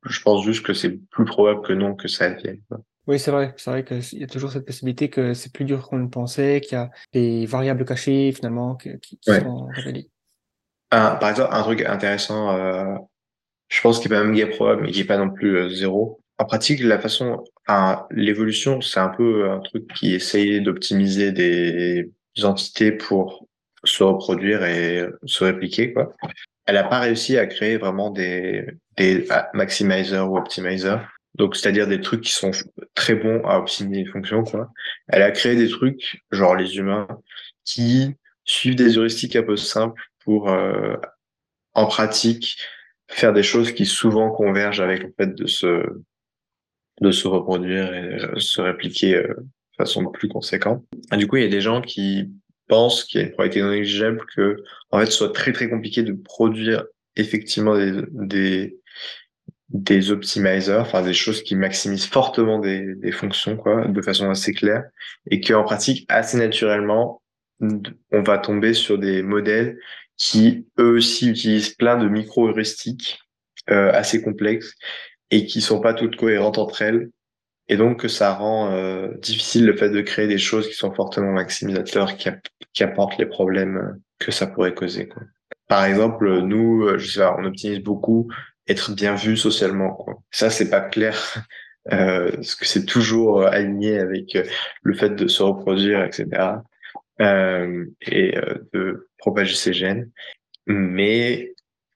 je, pense juste que c'est plus probable que non que ça vienne. Oui, c'est vrai. C'est vrai qu'il y a toujours cette possibilité que c'est plus dur qu'on le pensait, qu'il y a des variables cachées finalement qui, qui sont révélées. Par exemple, un truc intéressant, euh, je pense qu'il est pas même est probable, mais qui est pas non plus euh, zéro. En pratique, la façon, l'évolution, c'est un peu un truc qui essaye d'optimiser des entités pour se reproduire et se répliquer, quoi. Elle n'a pas réussi à créer vraiment des, des maximizers ou optimizers. Donc, c'est-à-dire des trucs qui sont très bons à optimiser une fonction, quoi. Elle a créé des trucs, genre les humains, qui suivent des heuristiques un peu simples pour, euh, en pratique, faire des choses qui souvent convergent avec le fait de se, de se reproduire et euh, se répliquer euh, de façon plus conséquente. Et du coup, il y a des gens qui pense qu'il y a une probabilité non négligeable que, en fait, ce soit très très compliqué de produire effectivement des, des, des optimizers, enfin des choses qui maximisent fortement des, des fonctions, quoi, de façon assez claire, et qu'en pratique, assez naturellement, on va tomber sur des modèles qui, eux aussi, utilisent plein de micro-heuristiques euh, assez complexes et qui sont pas toutes cohérentes entre elles et donc ça rend euh, difficile le fait de créer des choses qui sont fortement maximisateurs, qui, qui apportent les problèmes euh, que ça pourrait causer. Quoi. Par exemple, nous, euh, je sais pas, on optimise beaucoup être bien vu socialement. Quoi. Ça, c'est pas clair, euh, parce que c'est toujours aligné avec le fait de se reproduire, etc. Euh, et de propager ses gènes. Mais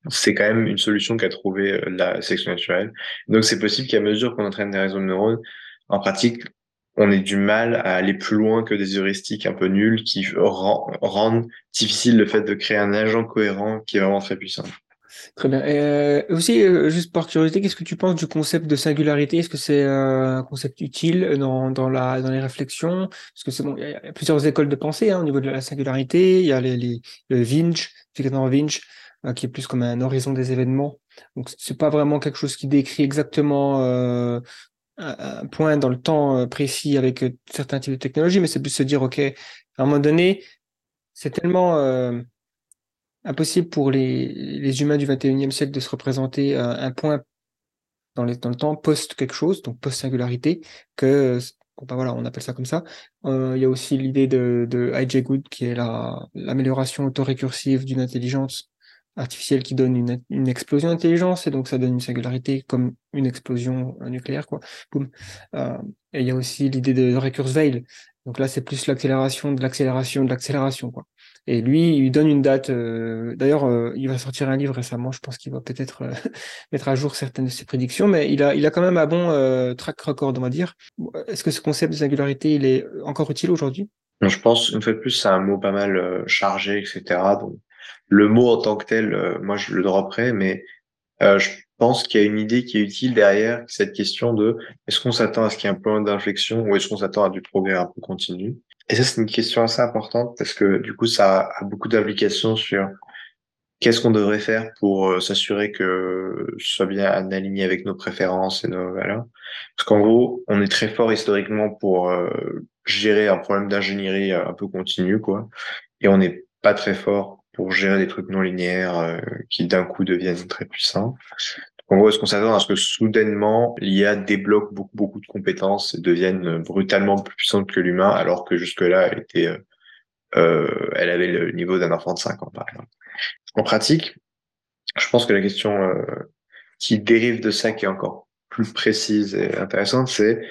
c'est quand même une solution qu'a trouvé la sélection naturelle. Donc c'est possible qu'à mesure qu'on entraîne des réseaux de neurones, en pratique, on ait du mal à aller plus loin que des heuristiques un peu nuls qui rendent difficile le fait de créer un agent cohérent qui est vraiment très puissant. Très bien. Euh, aussi, euh, juste par curiosité, qu'est-ce que tu penses du concept de singularité? Est-ce que c'est un concept utile dans, dans, la, dans les réflexions? Parce que c'est bon, il y, a plusieurs écoles de pensée hein, au niveau de la singularité. Il y a les, le Vinch, euh, qui est plus comme un horizon des événements. Donc c'est pas vraiment quelque chose qui décrit exactement un point dans le temps précis avec certains types de technologies, mais c'est plus se dire, OK, à un moment donné, c'est tellement impossible pour les, les, humains du 21e siècle de se représenter un, point dans, les, dans, le temps post quelque chose, donc post-singularité, que ben voilà, on appelle ça comme ça. il y a aussi l'idée de, de I.J. Good, qui est l'amélioration autorécursive d'une intelligence artificielle qui donne une, une explosion d'intelligence et donc ça donne une singularité comme une explosion nucléaire quoi. Boum. Euh, et il y a aussi l'idée de, recurse veil. Donc là c'est plus l'accélération de l'accélération de l'accélération quoi. Et lui il donne une date. Euh, d'ailleurs euh, il va sortir un livre récemment. Je pense qu'il va peut-être euh, mettre à jour certaines de ses prédictions, mais il a il a quand même un bon track record on va dire. Est-ce que ce concept de singularité il est encore utile aujourd'hui? Je pense une fois de plus c'est un mot pas mal chargé etc. Donc le mot en tant que tel, moi je le dropperai, mais je pense qu'il y a une idée qui est utile derrière cette question de est-ce qu'on s'attend à ce qu'il y ait un point d'inflexion ou est-ce qu'on s'attend à du progrès un peu continu? Et ça c'est une question assez importante parce que du coup ça a beaucoup d'implications sur qu'est-ce qu'on devrait faire pour euh, s'assurer que ce soit bien aligné avec nos préférences et nos valeurs. Parce qu'en gros, on est très fort historiquement pour gérer un problème d'ingénierie un peu continu, quoi. Et on n'est pas très fort pour gérer des trucs non linéaires euh, qui d'un coup deviennent très puissants. En gros, est-ce qu'on s'attend à ce que soudainement l'IA débloque beaucoup beaucoup de compétences et devienne brutalement plus puissante que l'humain, alors que jusque-là elle était, euh, euh elle avait le niveau d'un enfant de 5 ans par exemple. En pratique, je pense que la question euh, qui dérive de ça, qui est encore plus précise et intéressante, c'est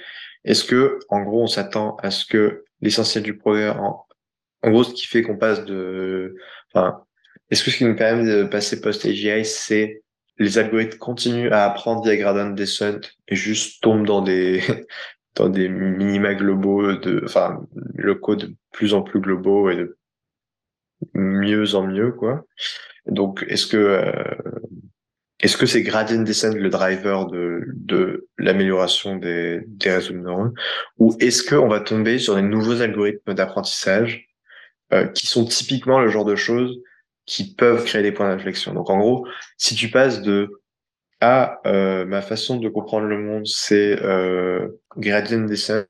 est-ce que, en gros, on s'attend à ce que l'essentiel du progrès en, en gros, ce qui fait qu'on passe de Enfin, est-ce que ce qui nous permet de passer post-AGI, c'est les algorithmes continuent à apprendre via gradient descent et juste tombent dans des dans des minima globaux de, enfin, code de plus en plus globaux et de mieux en mieux, quoi. Donc, est-ce que euh, est-ce que c'est gradient descent le driver de, de l'amélioration des, des réseaux de neurones? Ou est-ce qu'on va tomber sur des nouveaux algorithmes d'apprentissage euh, qui sont typiquement le genre de choses qui peuvent créer des points d'inflexion. Donc en gros, si tu passes de à euh, ma façon de comprendre le monde, c'est euh, gradient descent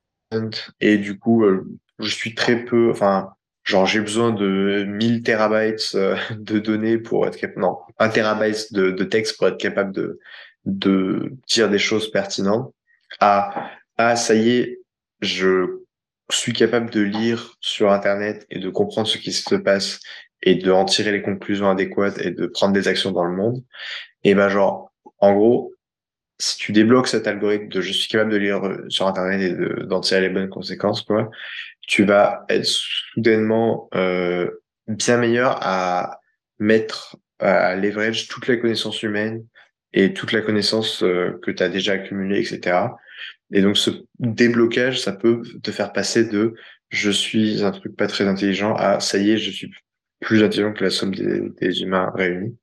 et du coup euh, je suis très peu, enfin genre j'ai besoin de 1000 terabytes euh, de données pour être capable, non, 1 terabyte de, de texte pour être capable de, de dire des choses pertinentes, à, ah, ça y est, je suis capable de lire sur Internet et de comprendre ce qui se passe et de en tirer les conclusions adéquates et de prendre des actions dans le monde. Et ben genre, en gros, si tu débloques cet algorithme de je suis capable de lire euh, sur internet et d'en tirer les bonnes conséquences, quoi, tu vas être soudainement euh, bien meilleur à mettre à leverage toute la connaissance humaine et toute la connaissance euh, que tu as déjà accumulée, etc. Et donc ce déblocage, ça peut te faire passer de je suis un truc pas très intelligent à ça y est, je suis plus intelligent que la somme des, humains réunis.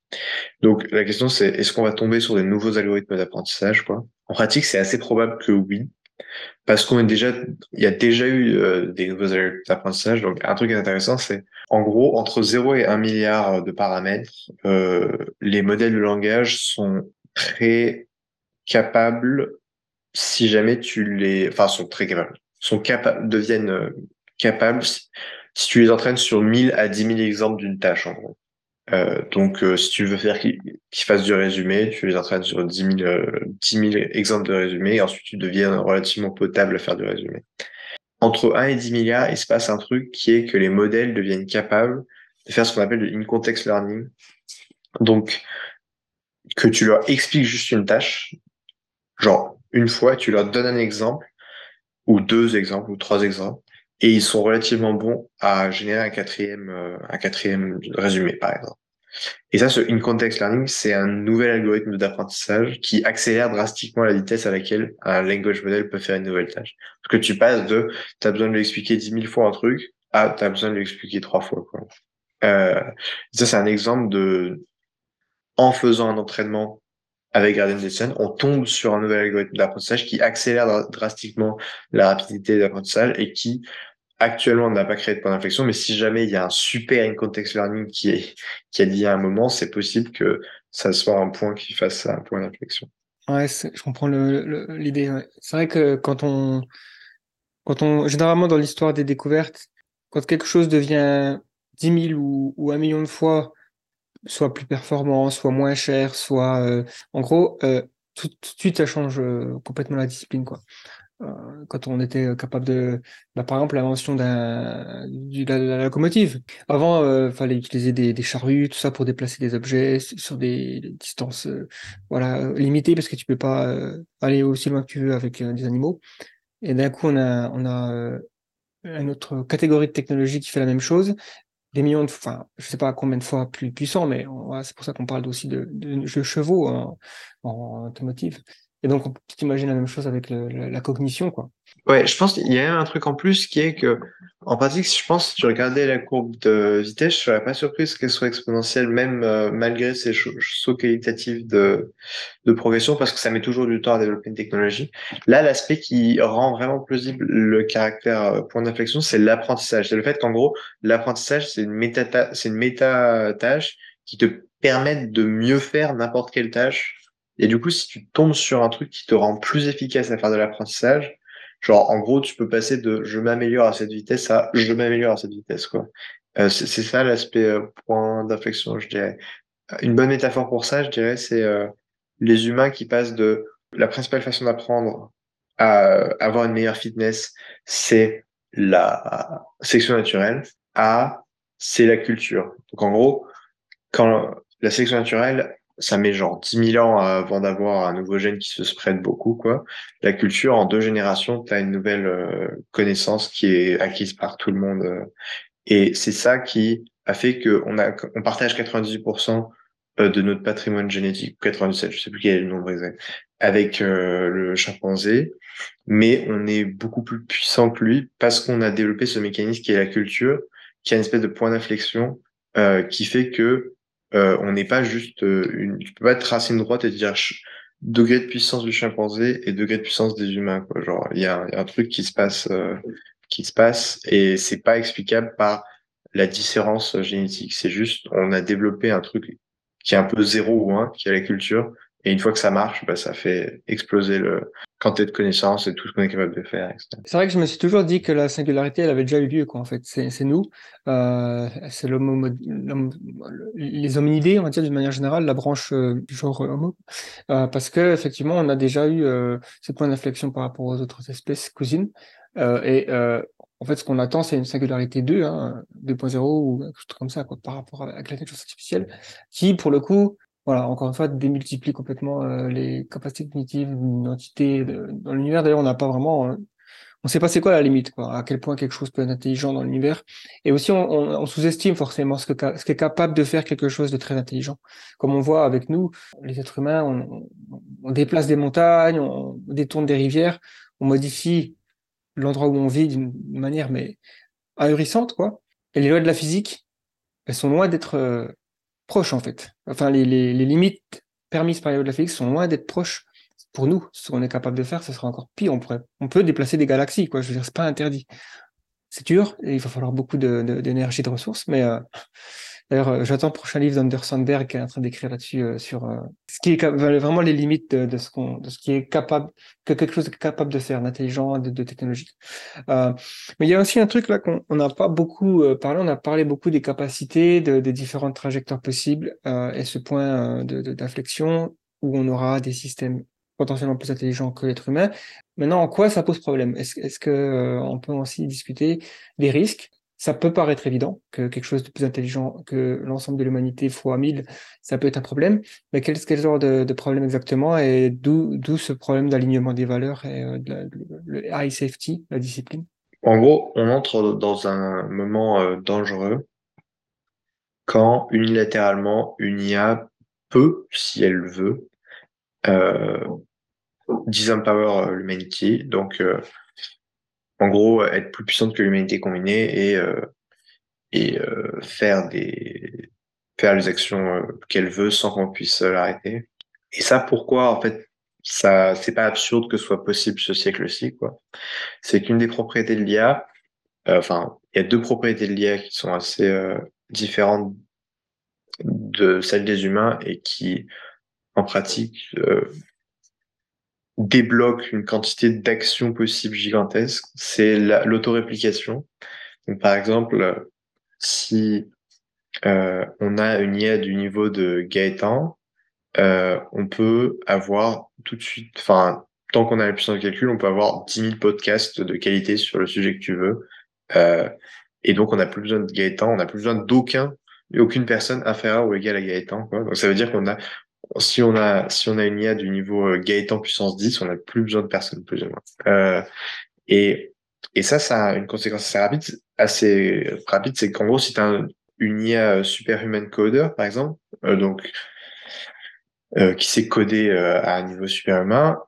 Donc la question c'est est-ce qu'on va tomber sur des nouveaux algorithmes d'apprentissage quoi? En pratique, c'est assez probable que oui, parce qu'on est déjà, il y a déjà eu euh, des nouveaux algorithmes d'apprentissage. Donc un truc intéressant, c'est en gros entre 0 et 1 milliard de paramètres, euh, les modèles de langage sont très capables si jamais tu les, enfin sont très capables, sont capables, deviennent euh, capables si tu les entraînes sur 1000 à 10 000 exemples d'une tâche, en gros. Euh, donc, euh, si tu veux faire qu'ils fassent du résumé, tu les entraînes sur 10 000, euh, 10 000 exemples de résumé, et ensuite tu deviens relativement potable à faire du résumé. Entre 1 et 10 milliards, il se passe un truc qui est que les modèles deviennent capables de faire ce qu'on appelle du in-context learning. Donc, que tu leur expliques juste une tâche, genre une fois, tu leur donnes un exemple, ou deux exemples, ou trois exemples, et ils sont relativement bons à générer un quatrième, euh, un quatrième résumé, par exemple. Et ça, ce in-context learning, c'est un nouvel algorithme d'apprentissage qui accélère drastiquement la vitesse à laquelle un language model peut faire une nouvelle tâche. Parce que tu passes de, tu as besoin de lui expliquer dix mille fois un truc, à tu as besoin de lui expliquer trois fois. Euh, ça, c'est un exemple de, en faisant un entraînement avec Garden Descent, on tombe sur un nouvel algorithme d'apprentissage qui accélère drastiquement la rapidité d'apprentissage et qui actuellement n'a pas créé de point d'inflexion, mais si jamais il y a un super in context learning qui est qui a dit à un moment, c'est possible que ça soit un point qui fasse un point d'inflexion. Ouais, je comprends l'idée. C'est vrai que quand on quand on généralement dans l'histoire des découvertes, quand quelque chose devient 10 000 ou, ou un million de fois soit plus performant, soit moins cher, soit euh, en gros euh, tout, de suite ça change euh, complètement la discipline quoi. quand on était capable de, bah, par exemple, l'invention de la, locomotive. Avant, fallait utiliser des, des, charrues, tout ça pour déplacer des objets sur des, distances, voilà, limitées parce que tu peux pas aller aussi loin que tu veux avec des animaux. Et d'un coup, on a, on a une autre catégorie de technologie qui fait la même chose, des millions de, enfin, je sais pas combien de fois plus puissant, mais c'est pour ça qu'on parle aussi de, de, chevaux en, en automotive. Et donc, on peut imaginer la même chose avec la, cognition, quoi. Ouais, je pense qu'il y a un truc en plus qui est que, en pratique, je pense, si tu regardais la courbe de vitesse, je serais pas surpris qu'elle soit exponentielle, même euh, malgré ces sauts qualitatifs de, de progression, parce que ça met toujours du temps à développer une technologie. Là, l'aspect qui rend vraiment plausible le caractère euh, point d'inflexion, c'est l'apprentissage. C'est le fait qu'en gros, l'apprentissage, c'est une méta, c'est une méta tâche qui te permet de mieux faire n'importe quelle tâche et du coup, si tu tombes sur un truc qui te rend plus efficace à faire de l'apprentissage, genre en gros, tu peux passer de je m'améliore à cette vitesse à je m'améliore à cette vitesse, quoi. Euh, c'est ça l'aspect euh, point d'inflexion, je dirais. Une bonne métaphore pour ça, je dirais, c'est euh, les humains qui passent de la principale façon d'apprendre à avoir une meilleure fitness, c'est la sélection naturelle, à c'est la culture. Donc en gros, quand la sélection naturelle, ça met genre 10 000 ans avant d'avoir un nouveau gène qui se spread beaucoup, quoi. La culture, en deux générations, tu as une nouvelle euh, connaissance qui est acquise par tout le monde. Euh. et c'est ça qui a fait qu'on on partage 98% euh, de notre patrimoine génétique, 97, je sais plus quel est le nombre exact, avec le chimpanzé, mais on est beaucoup plus puissant que lui parce qu'on a développé ce mécanisme qui est la culture, qui a une espèce de point d'inflexion qui fait que euh, on n'est pas juste euh, une, tu peux pas tracer une droite et dire degré de puissance du chimpanzé et degré de puissance des humains. Quoi. Genre, il y, a un truc qui se passe, euh, qui se passe et c'est pas explicable par la différence génétique. C'est juste, on a développé un truc qui est un peu zéro ou un, qui est la culture. Et une fois que ça marche, bah, ça fait exploser le, quantité de connaissances et tout ce qu'on est capable de faire, etc. C'est vrai que je me suis toujours dit que la singularité, elle avait déjà eu lieu, quoi, en fait. C'est, nous, euh, c'est les hominidés, on va dire, d'une manière générale, la branche euh, genre homo, euh, parce que effectivement, on a déjà eu euh, ce point d'inflexion par rapport aux autres espèces cousines, euh, et euh, en fait, ce qu'on attend, c'est une singularité 2, hein, 2.0 ou quelque chose comme ça, quoi, par rapport à l'intelligence artificielle, qui, pour le coup, voilà, encore une fois, démultiplie complètement euh, les capacités cognitives d'une entité dans l'univers. D'ailleurs, on n'a pas vraiment, euh, on sait pas c'est quoi la limite, quoi, à quel point quelque chose peut être intelligent dans l'univers. Et aussi, on, sous-estime forcément ce que ca- ce qui est capable de faire quelque chose de très intelligent. Comme on voit avec nous, les êtres humains, on, on- on déplace des montagnes, on détourne des rivières, on modifie l'endroit où on vit d'une manière mais ahurissante, quoi. Et les lois de la physique, elles sont loin d'être euh, proches en fait. Enfin, les, les, limites permises par les de la physique sont loin d'être proches. Pour nous, ce qu'on est capable de faire, ce sera encore pire. On pourrait, on peut déplacer des galaxies, quoi. Je veux dire, c'est pas interdit. C'est dur il va falloir beaucoup de, de- d'énergie, de ressources. Mais euh, d'ailleurs, euh, j'attends le prochain livre d'Ander Sandberg qui est en train d'écrire là-dessus euh, sur euh, ce qui est vraiment les limites de, ce qu'on, de ce qui est capable, que quelque chose est capable de faire, d'intelligent, de, de technologique. Mais il y a aussi un truc là qu'on on n'a pas beaucoup parlé. On a parlé beaucoup des capacités, de- des différentes trajectoires possibles et ce point d'inflexion où on aura des systèmes potentiellement plus intelligents que l'être humain. Maintenant, en quoi ça pose problème? Est-ce est-ce que euh, on peut aussi discuter des risques? Ça peut paraître évident que quelque chose de plus intelligent que l'ensemble de l'humanité fois 1000, ça peut être un problème. Mais quel, quel genre de, problème exactement et d'où ce problème d'alignement des valeurs et euh, de la- le, high safety, la discipline? En gros, on entre dans un moment euh, dangereux quand unilatéralement une IA peut, si elle le veut, euh, disempower l'humanité, donc en gros être plus puissante que l'humanité combinée et euh, et euh, faire des faire les actions euh, qu'elle veut sans qu'on puisse euh, l'arrêter. Et ça, pourquoi en fait ça c'est pas absurde que ce soit possible ce siècle-ci quoi. C'est qu'une des propriétés de l'IA, euh, enfin il y a deux propriétés de l'IA qui sont assez différentes de celles des humains et qui en pratique débloque une quantité d'actions possibles gigantesques, c'est la- l'autoréplication. Donc, par exemple, si euh, on a une IA du niveau de Gaëtan, euh, on peut avoir tout de suite, enfin, tant qu'on a la puissance de calcul, on peut avoir 10 000 podcasts de qualité sur le sujet que tu veux. Euh, et donc, on n'a plus besoin de Gaëtan, on n'a plus besoin d'aucun, aucune personne inférieure ou égale à Gaëtan. Donc, ça veut dire qu'on a si on a si on a une IA du niveau euh, Gaëtan puissance 10, on n'a plus besoin de personne plus ou moins. Euh, et et ça, ça a une conséquence assez rapide, assez rapide, c'est qu'en gros, si tu as une IA superhuman coder, par exemple, euh, donc euh, qui sait coder euh, à un niveau superhumain,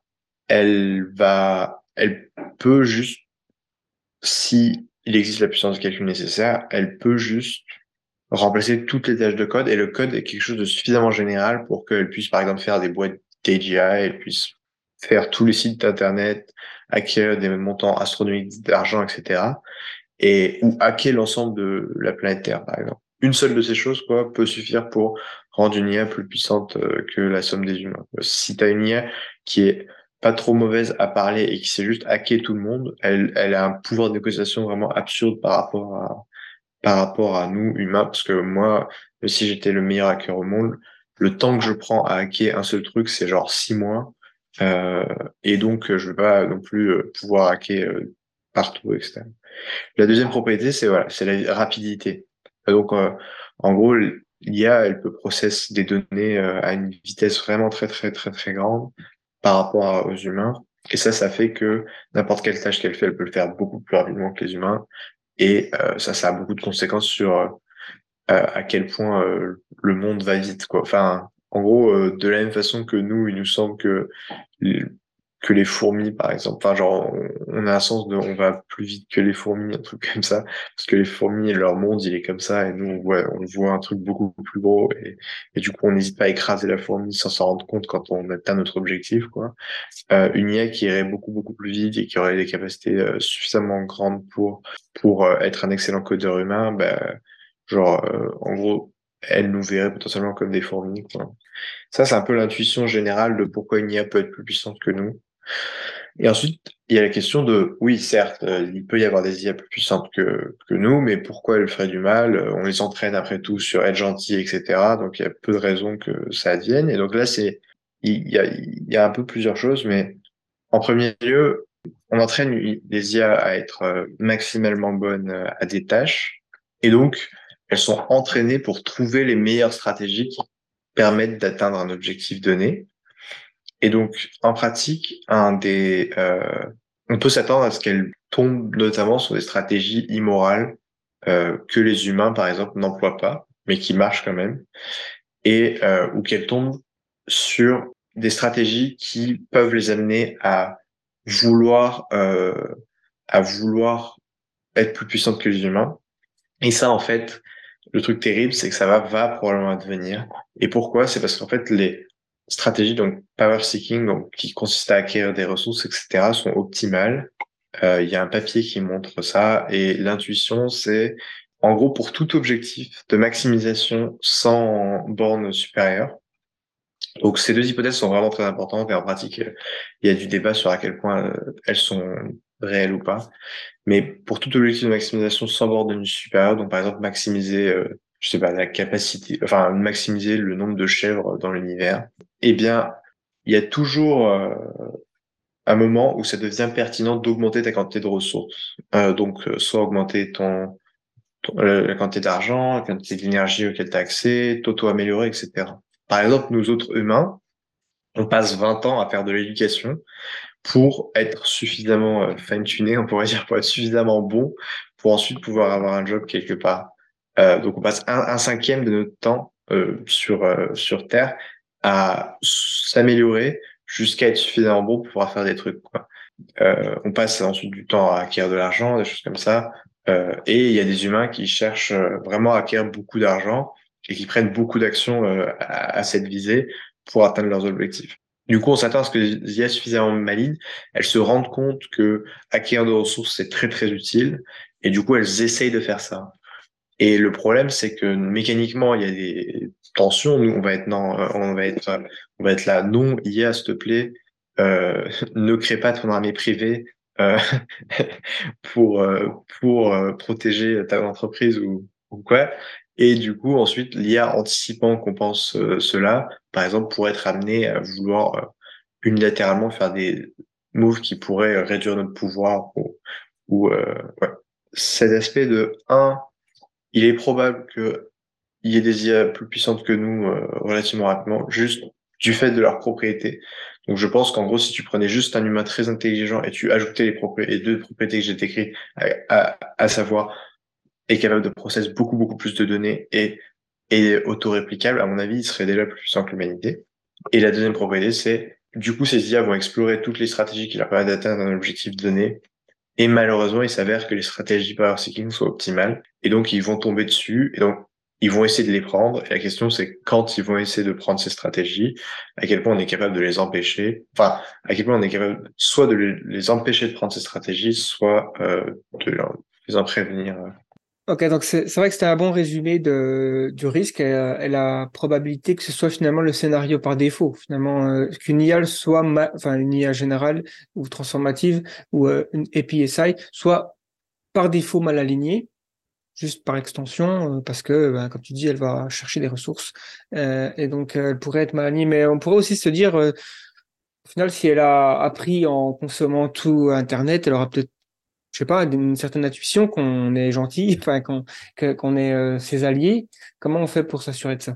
elle va, elle peut juste, si il existe la puissance de calcul nécessaire, elle peut juste remplacer toutes les tâches de code et le code est quelque chose de suffisamment général pour qu'elle puisse par exemple faire des boîtes d'AGI, elle puisse faire tous les sites internet, acquérir des montants astronomiques d'argent, etc. Et ou hacker l'ensemble de la planète Terre, par exemple. Une seule de ces choses quoi peut suffire pour rendre une IA plus puissante euh, que la somme des humains. Si tu as une IA qui est pas trop mauvaise à parler et qui sait juste hacker tout le monde, elle, elle a un pouvoir de négociation vraiment absurde par rapport à par rapport à nous humains, parce que moi, si j'étais le meilleur hacker au monde, le temps que je prends à hacker un seul truc, c'est genre six mois, euh, et donc je vais pas non plus euh, pouvoir hacker euh, partout, etc. La deuxième propriété, c'est voilà, c'est la rapidité. Donc, euh, en gros, l'IA, elle peut processer des données euh, à une vitesse vraiment très très très très grande par rapport aux humains. Et ça, ça fait que n'importe quelle tâche qu'elle fait, elle peut le faire beaucoup plus rapidement que les humains. Et euh, ça, ça a beaucoup de conséquences sur euh, à quel point euh, le monde va vite, quoi. Enfin, en gros, euh, de la même façon que nous, il nous semble que que les fourmis, par exemple. Enfin, genre, on, a un sens de, on va plus vite que les fourmis, un truc comme ça, parce que les fourmis, leur monde, il est comme ça, et nous, on voit, on voit un truc beaucoup plus gros, et, du coup, on n'hésite pas à écraser la fourmi sans s'en rendre compte quand on atteint notre objectif, quoi. Euh, une IA qui irait beaucoup, beaucoup plus vite et qui aurait des capacités euh, suffisamment grandes pour, pour euh, être un excellent codeur humain, ben, genre, euh, en gros, elle nous verrait potentiellement comme des fourmis, quoi. Ça, c'est un peu l'intuition générale de pourquoi une IA peut être plus puissante que nous. Et ensuite, il y a la question de, oui, certes, euh, il peut y avoir des IA plus puissantes que, nous, mais pourquoi elles feraient du mal On les entraîne après tout sur être gentil, etc. Donc il y a peu de raisons que ça advienne. Et donc là, c'est, il y a, il y a un peu plusieurs choses, mais en premier lieu, on entraîne les IA à être euh, maximalement bonnes euh, à des tâches, et donc elles sont entraînées pour trouver les meilleures stratégies qui permettent d'atteindre un objectif donné. Et donc, en pratique, un des, euh, on peut s'attendre à ce qu'elles tombent notamment sur des stratégies immorales euh, que les humains, par exemple, n'emploient pas, mais qui marchent quand même, et euh, ou qu'elles tombent sur des stratégies qui peuvent les amener à vouloir euh, à vouloir être plus puissantes que les humains. Et ça, en fait, le truc terrible, c'est que ça va, va probablement advenir. Et pourquoi? C'est parce qu'en fait, les stratégies, donc power seeking, donc qui consiste à acquérir des ressources, etc., sont optimales. Euh, il y a un papier qui montre ça. Et l'intuition, c'est en gros pour tout objectif de maximisation sans borne supérieure. Donc ces deux hypothèses sont vraiment très importantes et en pratique, il y a du débat sur à quel point euh, elles sont réelles ou pas. Mais pour tout objectif de maximisation sans borne supérieure, donc par exemple maximiser, euh, je sais pas, la capacité, enfin maximiser le nombre de chèvres dans l'univers, eh bien, il y a toujours euh, un moment où ça devient pertinent d'augmenter ta quantité de ressources. Euh, donc, euh, soit augmenter ton, la quantité d'argent, la quantité d'énergie auquel tu as accès, t'auto-améliorer, etc. Par exemple, nous autres humains, on passe 20 ans à faire de l'éducation pour être suffisamment fine-tuné, on pourrait dire pour être suffisamment bon, pour ensuite pouvoir avoir un job quelque part. Euh, donc on passe un, un, cinquième de notre temps euh, sur sur Terre à s'améliorer jusqu'à être suffisamment bon pour pouvoir faire des trucs. Quoi. Euh, on passe ensuite du temps à acquérir de l'argent, des choses comme ça. Euh, et il y a des humains qui cherchent euh, vraiment à acquérir beaucoup d'argent et qui prennent beaucoup d'actions euh, à, à, cette visée pour atteindre leurs objectifs. Du coup, on s'attend à ce que les IA suffisamment malignes, elles se rendent compte que acquérir de ressources, c'est très très utile. Et du coup, elles essayent de faire ça. Et le problème, c'est que mécaniquement, il y a des tensions. Nous, on va être non, on va être, on va être là. Non, IA, s'il te plaît, euh, ne crée pas ton armée privée euh, pour euh, pour euh, protéger ta entreprise ou, ou quoi. Et du coup, ensuite, l'IA anticipant qu'on pense euh, cela, par exemple, pourrait être amené à vouloir unilatéralement faire des moves qui pourraient réduire notre pouvoir ou, ou ouais. Cet aspect de un il est probable qu'il y ait des IA plus puissantes que nous euh, relativement rapidement, juste du fait de leur propriété. Donc je pense qu'en gros, si tu prenais juste un humain très intelligent et tu ajoutais les, propriétés, deux propriétés que j'ai décrites, à, à, savoir est capable de processer beaucoup beaucoup plus de données et et autoréplicable, à mon avis, il serait déjà plus puissant que l'humanité. Et la deuxième propriété, c'est du coup, ces IA vont explorer toutes les stratégies qui leur permettent d'atteindre un objectif donné et malheureusement, il s'avère que les stratégies power seeking sont optimales. Et donc, ils vont tomber dessus. Et donc, ils vont essayer de les prendre. Et la question, c'est quand ils vont essayer de prendre ces stratégies, à quel point on est capable de les empêcher. Enfin, à quel point on est capable soit de les empêcher de prendre ces stratégies, soit euh, de les en prévenir. Ok, donc c'est vrai que c'était un bon résumé de, du risque et, euh, et, la probabilité que ce soit finalement le scénario par défaut. Finalement, euh, qu'une IA soit, enfin une IA générale ou transformative ou euh, une APSI soit par défaut mal alignée, juste par extension, parce que, ben, comme tu dis, elle va chercher des ressources et donc elle pourrait être mal alignée. Mais on pourrait aussi se dire, au final, si elle a appris en consommant tout Internet, elle aura peut-être je sais pas, d'une certaine intuition qu'on est gentil, enfin qu'on est euh, ses alliés. Comment on fait pour s'assurer de ça?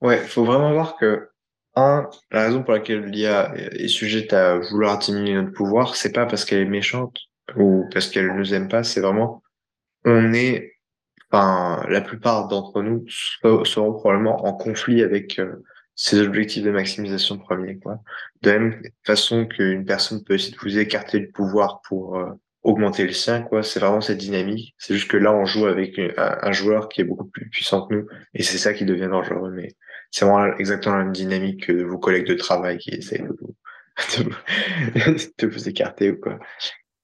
Ouais, il faut vraiment voir que un, la raison pour laquelle l'IA est sujette à vouloir diminuer notre pouvoir, c'est pas parce qu'elle est méchante ou parce qu'elle ne nous aime pas, c'est vraiment on est, enfin la plupart d'entre nous seront probablement en conflit avec euh, ces objectifs de maximisation premier, quoi. De la même façon qu'une personne peut essayer de vous écarter du pouvoir pour euh, augmenter le sien, quoi. C'est vraiment cette dynamique. C'est juste que là, on joue avec un, joueur qui est beaucoup plus puissant que nous, et c'est ça qui devient dangereux. Mais c'est vraiment exactement la même dynamique que vos collègues de travail qui essayent de vous, de vous, écarter ou quoi.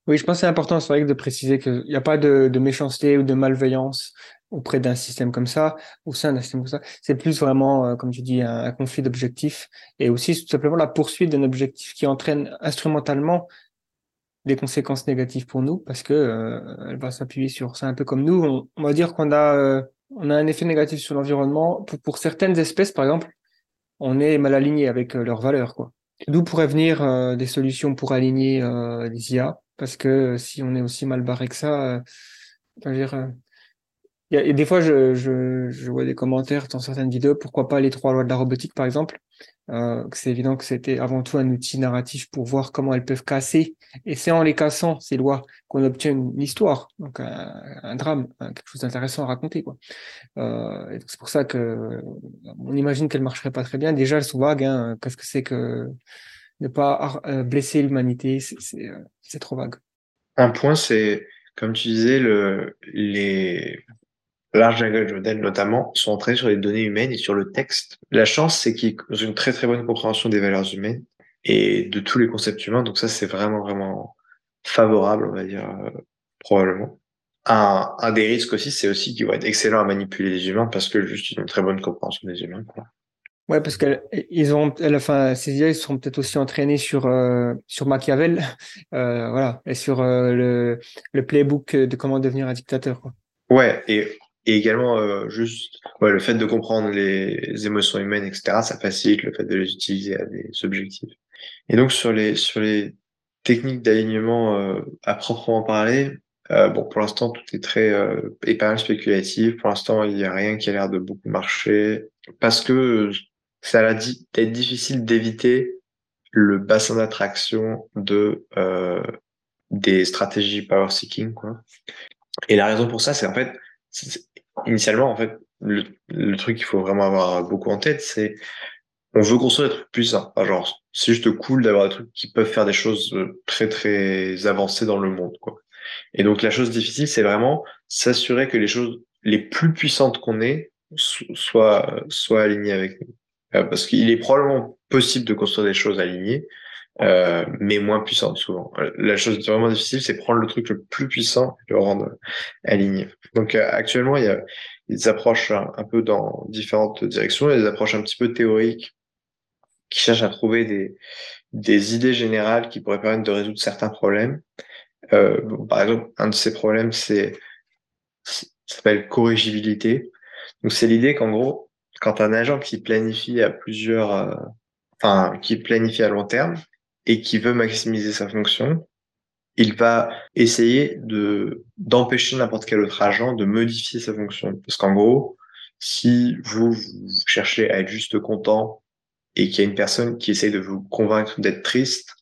Oui, je pense que c'est important, c'est vrai, de préciser qu'il n'y a pas de, de, méchanceté ou de malveillance auprès d'un système comme ça, au sein d'un système comme ça. C'est plus vraiment, euh, comme tu dis, un, un conflit d'objectifs et aussi tout simplement la poursuite d'un objectif qui entraîne instrumentalement des conséquences négatives pour nous parce que euh, elle va s'appuyer sur ça un peu comme nous. On, va dire qu'on a, euh, on a un effet négatif sur l'environnement. Pour, pour certaines espèces, par exemple, on est mal aligné avec euh, leurs valeurs. Quoi. D'où pourraient venir des solutions pour aligner les IA parce que si on est aussi mal barré que ça, dire, y a, et des fois, je, je, je vois des commentaires dans certaines vidéos, pourquoi pas les trois lois de la robotique, par exemple. Euh, c'est évident que c'était avant tout un outil narratif pour voir comment elles peuvent casser. Et c'est en les cassant, ces lois, qu'on obtient une histoire, donc un, drame, un- quelque chose d'intéressant à raconter. quoi. Euh, c'est pour ça que on imagine qu'elles marcheraient pas très bien. Déjà, elles sont vagues. Hein. Qu'est-ce que c'est que ne pas euh, blesser l'humanité? Euh, c'est trop vague. Un point, c'est, comme tu disais, le, les large language models notamment sont entraînés sur les données humaines et sur le texte. La chance, c'est qu'ils ont une très très bonne compréhension des valeurs humaines et de tous les concepts humains. Donc ça, c'est vraiment vraiment favorable, on va dire, euh, probablement. Un, un des risques aussi, c'est aussi qu'ils vont être excellents à manipuler les humains parce que juste ils ont une très bonne compréhension des humains. Quoi. Ouais, parce qu'ils ont, elles, enfin, ces IA, ils seront peut-être aussi entraînés sur euh, sur Machiavel, euh, voilà, et sur le le playbook de comment devenir un dictateur. Quoi. Ouais, et, et également euh, juste le fait de comprendre les émotions humaines, etc., ça facilite le fait de les utiliser à des objectifs. Et donc sur les sur les techniques d'alignement euh, à proprement parler, euh, bon pour l'instant tout est très et pas spéculatif. Pour l'instant il n'y a rien qui a l'air de beaucoup marcher parce que ça a dit d'être difficile d'éviter le bassin d'attraction de des stratégies power seeking quoi. Et la raison pour ça, c'est en fait, initialement, en fait, le, le truc qu'il faut vraiment avoir beaucoup en tête, c'est on veut construire des trucs puissants. Genre, c'est juste cool d'avoir des trucs qui peuvent faire des choses euh, très très avancées dans le monde, quoi. Et donc la chose difficile, c'est vraiment s'assurer que les choses les plus puissantes qu'on ait so- soient soient alignées avec nous. Euh, parce qu'il est probablement possible de construire des choses alignées, euh, mais moins puissantes souvent. La chose vraiment difficile, c'est prendre le truc le plus puissant et le rendre aligné. Donc euh, actuellement, il y a des approches un, un peu dans différentes directions. Il y a des approches un petit peu théoriques qui cherchent à trouver des, des idées générales qui pourraient permettre de résoudre certains problèmes. Euh, par exemple, un de ces problèmes, c'est s'appelle corrigibilité. Donc c'est l'idée qu'en gros, quand un agent qui planifie à plusieurs, euh, enfin qui planifie à long terme et qui veut maximiser sa fonction, il va essayer de d'empêcher n'importe quel autre agent de modifier sa fonction. Parce qu'en gros, si vous, vous cherchez à être juste content et qu'il y a une personne qui essaye de vous convaincre d'être triste,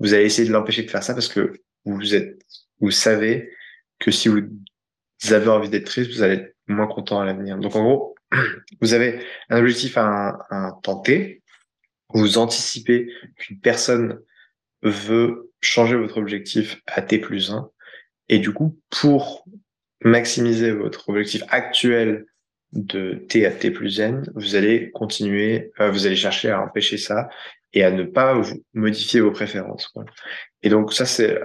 vous allez essayer de l'empêcher de faire ça parce que vous êtes, vous savez que si vous avez envie d'être triste, vous allez être moins content à l'avenir. Donc en gros, vous avez un objectif à, à tenter, vous anticipez qu'une personne veut changer votre objectif à T plus 1, et du coup, pour maximiser votre objectif actuel de T à T plus N, vous allez continuer, euh, vous allez chercher à empêcher ça et à ne pas modifier vos préférences. Et donc ça, c'est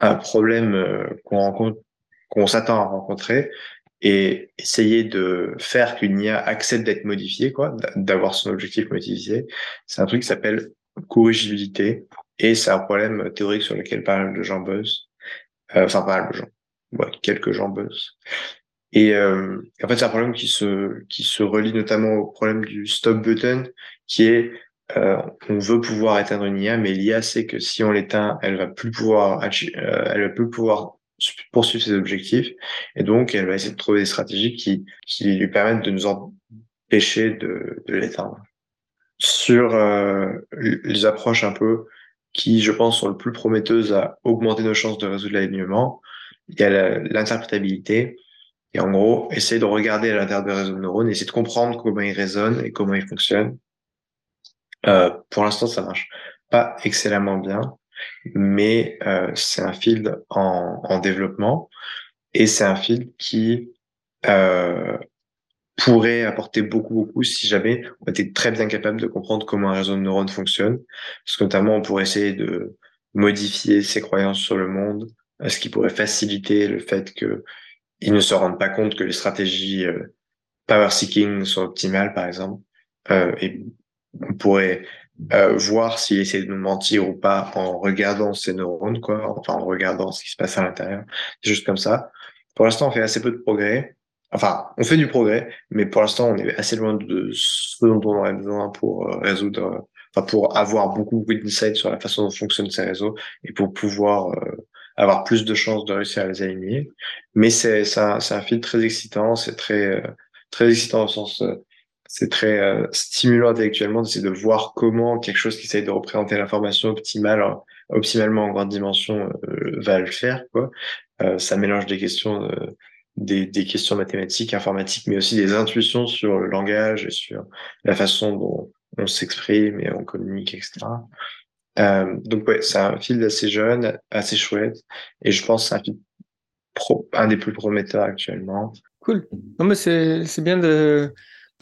un problème euh, qu'on rencontre, qu'on s'attend à rencontrer et essayer de faire qu'une IA accepte d'être modifiée, quoi, d'avoir son objectif modifié. C'est un truc qui s'appelle corrigibilité et c'est un problème théorique sur lequel pas mal de gens buzzent. Euh, enfin, pas mal de gens. Quelques gens buzzent. Et euh, en fait, c'est un problème qui se qui se relie notamment au problème du stop button, qui est euh, on veut pouvoir éteindre une IA, mais l'IA sait que si on l'éteint, elle va plus pouvoir euh, elle va plus pouvoir poursuivre ses objectifs, et donc elle va essayer de trouver des stratégies qui qui lui permettent de nous empêcher de de l'éteindre. Sur euh, les approches un peu qui, je pense, sont le plus prometteuses à augmenter nos chances de résoudre l'alignement, il y a l'interprétabilité. Et en gros, essayer de regarder à l'intérieur des réseaux de neurones, essayer de comprendre comment ils résonnent et comment ils fonctionnent. Euh, pour l'instant, ça marche pas excellemment bien, mais euh, c'est un field en, en développement et c'est un field qui euh, pourrait apporter beaucoup, beaucoup si jamais on était très bien capable de comprendre comment un réseau de neurones fonctionne. Parce que notamment, on pourrait essayer de modifier ses croyances sur le monde, euh, ce qui pourrait faciliter le fait que ils ne se rendent pas compte que les stratégies power seeking sont optimales, par exemple. Et on pourrait euh, voir s'il essaie de nous mentir ou pas en regardant ses neurones, quoi, enfin en regardant ce qui se passe à l'intérieur, juste comme ça. Pour l'instant, on fait assez peu de progrès. Enfin, on fait du progrès, mais pour l'instant, on est assez loin de ce dont on aurait besoin pour euh, résoudre, enfin pour avoir beaucoup d'insights sur la façon dont fonctionnent ces réseaux et pour pouvoir euh, avoir plus de chances de réussir à les aligner. Mais c'est un, un fil très excitant, c'est très très excitant au sens c'est très euh, stimulant intellectuellement d'essayer de voir comment quelque chose qui essaye de représenter l'information optimale, optimalement en grande dimension, euh, va le faire. Quoi. Euh, ça mélange des questions, des, des, questions mathématiques, informatiques, mais aussi des intuitions sur le langage et sur la façon dont on s'exprime et on communique, etc. donc ouais, c'est un fil assez jeune, assez chouette, et je pense c'est un fil un des plus prometteurs actuellement. Cool. C'est bien de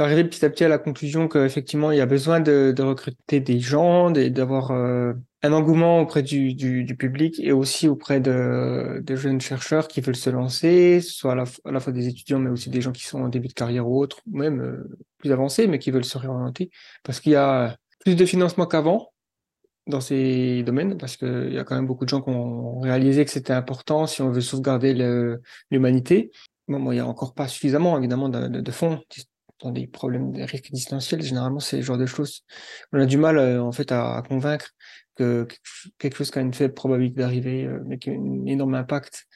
arriver petit à petit à la conclusion qu'effectivement, il y a besoin de, de recruter des gens, d'avoir euh, un engouement auprès du, du, du, public et aussi auprès de, de, jeunes chercheurs qui veulent se lancer, soit à la, fois des étudiants, mais aussi des gens qui sont en début de carrière ou autres, ou même euh, plus avancés, mais qui veulent se réorienter, parce qu'il y a plus de financement qu'avant dans ces domaines, parce qu'il y a quand même beaucoup de gens qui ont réalisé que c'était important si on veut sauvegarder l'humanité. Bon, il y a encore pas suffisamment, évidemment, de, de, de fonds dans des problèmes de risques existentiels, généralement, c'est le genre de choses. On a du mal, euh, en fait, à, convaincre que quelque chose qui a une faible probabilité d'arriver, euh, mais qui a un énorme impact,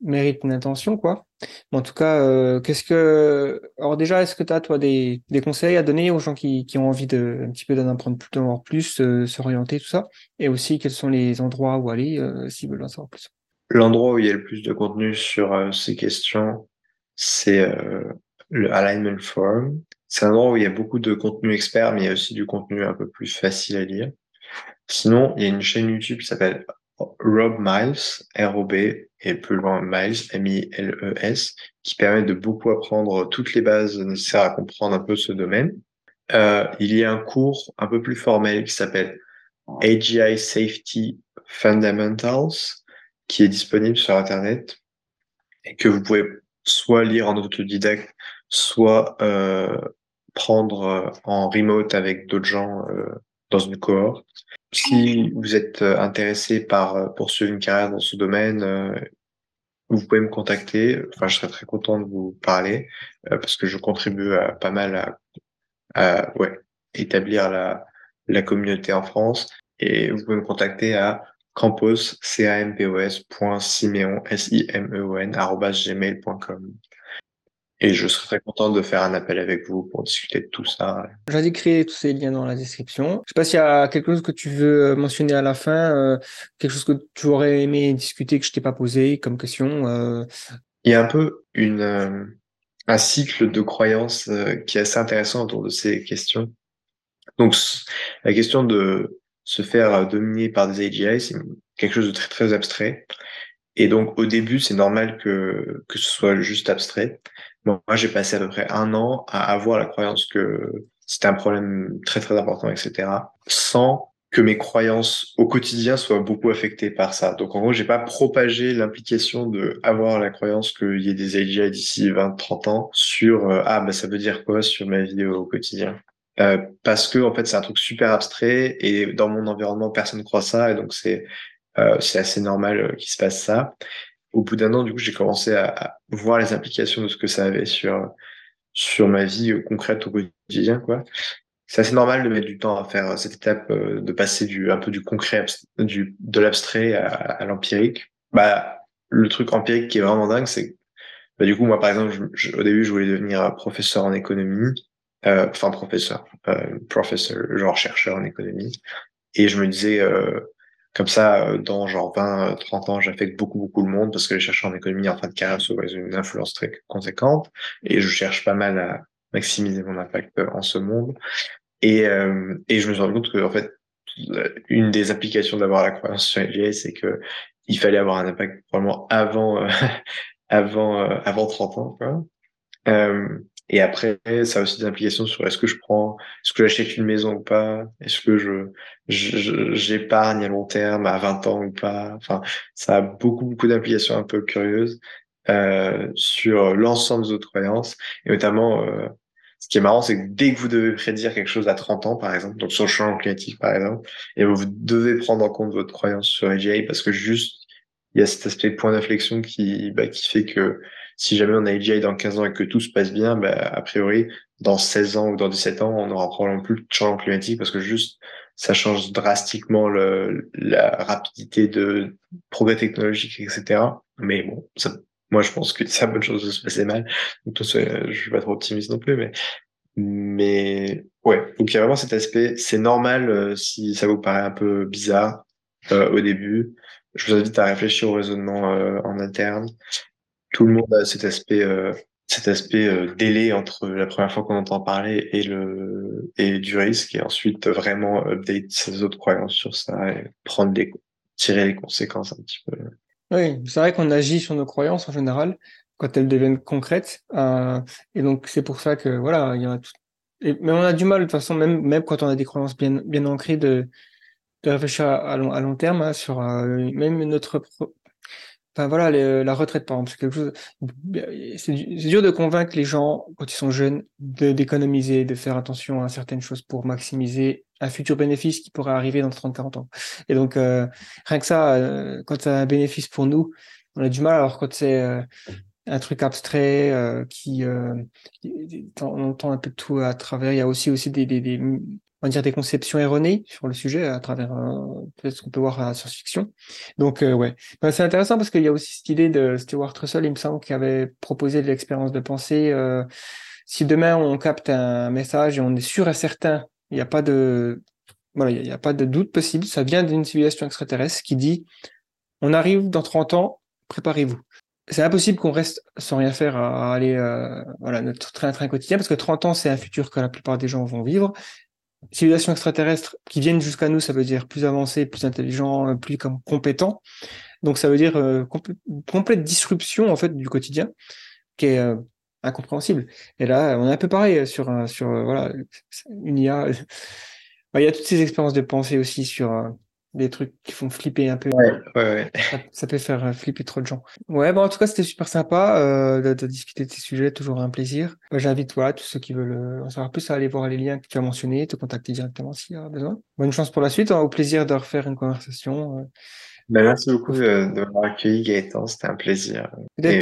mérite une intention, quoi. Mais en tout cas, euh, qu'est-ce que. Alors, déjà, est-ce que tu as, toi, des, des, conseils à donner aux gens qui, qui ont envie de, un petit peu d'en apprendre plus, d'en voir plus, s'orienter, tout ça? Et aussi, quels sont les endroits où aller s'ils veulent en savoir plus? L'endroit où il y a le plus de contenu sur ces questions, c'est le Alignment Forum. C'est un endroit où il y a beaucoup de contenu expert, mais il y a aussi du contenu un peu plus facile à lire. Sinon, il y a une chaîne YouTube qui s'appelle Rob Miles, R-O-B, et plus loin Miles, M-I-L-E-S, qui permet de beaucoup apprendre toutes les bases nécessaires à comprendre un peu ce domaine. Euh, il y a un cours un peu plus formel qui s'appelle AGI Safety Fundamentals, qui est disponible sur Internet et que vous pouvez soit lire en autodidacte, soit euh, prendre euh, en remote avec d'autres gens euh, dans une cohorte. Si vous êtes intéressé par poursuivre une carrière dans ce domaine, vous pouvez me contacter. Enfin, je serais très content de vous parler parce que je contribue à, pas mal à, à ouais, établir la, la communauté en France. Et vous pouvez me contacter à campos, c a m p o s s i m e o n gmail.com. Et je serais très content de faire un appel avec vous pour discuter de tout ça. créer tous ces liens dans la description. Je sais pas s'il y a quelque chose que tu veux mentionner à la fin, euh, quelque chose que tu aurais aimé discuter que je t'ai pas posé comme question. Euh... Il y a un peu une euh, un cycle de croyances euh, qui est assez intéressant autour de ces questions. Donc la question de se faire dominer par des AGI, c'est quelque chose de très très abstrait. Et donc au début, c'est normal que que ce soit juste abstrait. Moi, j'ai passé à peu près un an à avoir la croyance que c'était un problème très très important, etc. Sans que mes croyances au quotidien soient beaucoup affectées par ça. Donc en gros, j'ai pas propagé l'implication de avoir la croyance qu'il y ait des AGI d'ici 20, 30 ans sur euh, ah bah ça veut dire quoi sur ma vie au quotidien? Euh, parce que en fait c'est un truc super abstrait et dans mon environnement personne ne croit ça et donc c'est euh, c'est assez normal euh, qu'il se passe ça au bout d'un an, du coup, j'ai commencé à, voir les implications de ce que ça avait sur sur ma vie euh, concrète au quotidien, quoi. C'est assez normal de mettre du temps à faire cette étape, euh, de passer du un peu du concret, du de l'abstrait à, à l'empirique. Bah, le truc empirique qui est vraiment dingue, c'est bah, du coup, moi, par exemple, je, au début, je voulais devenir professeur en économie, euh, enfin professeur, euh, professeur, genre chercheur en économie, et je me disais, euh, comme ça, euh, dans genre 20, 30 ans, j'affecte beaucoup, beaucoup le monde parce que les chercheurs en économie en fin de carrière, souvent, ils ont une influence très conséquente et je cherche pas mal à maximiser mon impact euh, en ce monde. Et, euh, et je me suis rendu compte que, en fait, une des applications d'avoir la croyance sur LGA, c'est que il fallait avoir un impact vraiment avant, avant, avant 30 ans, quoi. Et après, ça a aussi des implications sur est-ce que je prends, est-ce que j'achète une maison ou pas, est-ce que je j'épargne à long terme à 20 ans ou pas? Enfin, ça a beaucoup beaucoup d'implications un peu curieuses euh, sur l'ensemble des autres croyances et notamment euh, ce qui est marrant, c'est que dès que vous devez prédire quelque chose à 30 ans, par exemple, donc sur le champ climatique, par exemple, et vous devez prendre en compte votre croyance sur AGI parce que juste, il y a cet aspect point d'inflexion qui, bah, qui fait que si jamais on a AGI dans 15 ans et que tout se passe bien, bah, a priori, dans 16 ans ou dans 17 ans, on n'aura probablement plus de changement climatique parce que juste, ça change drastiquement le, la rapidité de progrès technologique, etc. Mais bon, ça, moi, je pense que c'est une bonne chose de se passer mal. Donc, je suis pas trop optimiste non plus, mais, mais ouais. Donc, il y a vraiment cet aspect. C'est normal euh, si ça vous paraît un peu bizarre euh, au début. Je vous invite à réfléchir au raisonnement euh, en interne. Tout le monde a cet aspect, cet aspect délai entre la première fois qu'on entend parler et le et du risque, et ensuite vraiment update ses autres croyances sur ça et prendre des tirer les conséquences un petit peu. Oui, c'est vrai qu'on agit sur nos croyances en général quand elles deviennent concrètes. Euh, et donc, c'est pour ça que, voilà, il y a tout... mais on a du mal, de toute façon, même, même quand on a des croyances bien, bien ancrées, de, de réfléchir à, long, terme hein, sur euh, même notre. Enfin, voilà, la retraite, par exemple, c'est quelque chose. C'est dur de convaincre les gens, quand ils sont jeunes, d'économiser, de faire attention à certaines choses pour maximiser un futur bénéfice qui pourrait arriver dans 30-40 ans. Et donc, euh, rien que ça, euh, quand c'est un bénéfice pour nous, on a du mal. Alors, quand c'est euh, un truc abstrait qui, on entend un peu de tout à travers, il y a aussi, aussi des, des, des on va dire des conceptions erronées sur le sujet à travers peut-être ce qu'on peut voir à la science-fiction. Donc ouais, ben, c'est intéressant parce qu'il y a aussi cette idée de Stewart Russell, il me semble, qui avait proposé de l'expérience de pensée. si demain on capte un message et on est sûr et certain il n'y a pas de, voilà, il n'y pas de doute possible. Ça vient d'une civilisation extraterrestre qui dit, on arrive dans 30 ans, préparez-vous. C'est impossible qu'on reste sans rien faire à aller, euh, voilà, notre train-train quotidien, parce que 30 ans, c'est un futur que la plupart des gens vont vivre. Civilisation extraterrestre qui viennent jusqu'à nous, ça veut dire plus avancé, plus intelligent, plus comme compétent. Donc ça veut dire euh, complète disruption en fait du quotidien, qui est euh, incompréhensible. Et là, on est un peu pareil sur, sur voilà, une IA. Il y a toutes ces expériences de pensée aussi sur euh, des trucs qui font flipper un peu. Ouais, ouais, Ça, peut faire euh, flipper trop de gens. Ouais, bon, en tout cas, c'était super sympa euh, de, discuter de ces sujets, toujours un plaisir. Bah, j'invite voilà, tous ceux qui veulent en savoir plus à aller voir les liens que tu as mentionnés, te contacter directement s'il y a besoin. Bonne chance pour la suite, hein, au plaisir de refaire une conversation. Ben, merci beaucoup de, m'avoir accueilli, Gaëtan. C'était un plaisir.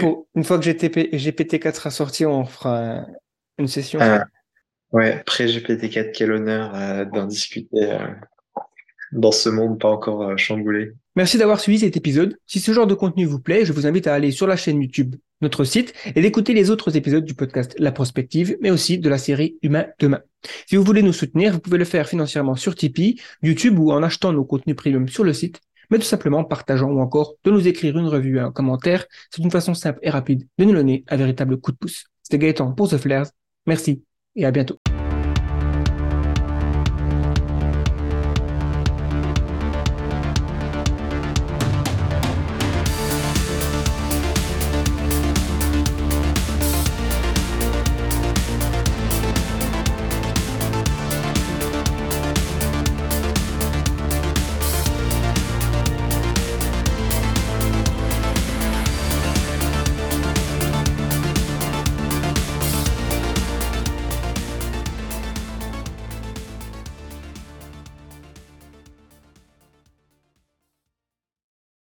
Pour une fois que GPT-4 sera sorti, on fera une session. Ah, ouais, pré-GPT-4, quel honneur euh, d'en discuter euh, dans ce monde pas encore euh, chamboulé. Merci d'avoir suivi cet épisode. Si ce genre de contenu vous plaît, je vous invite à aller sur la chaîne YouTube, notre site, et d'écouter les autres épisodes du podcast La Prospective, mais aussi de la série Humain Demain. Si vous voulez nous soutenir, vous pouvez le faire financièrement sur Tipeee, YouTube ou en achetant nos contenus premium sur le site mais tout simplement en partageant ou encore de nous écrire une revue et un commentaire. C'est une façon simple et rapide de nous donner un véritable coup de pouce. C'était Gaëtan pour The Flares. Merci et à bientôt.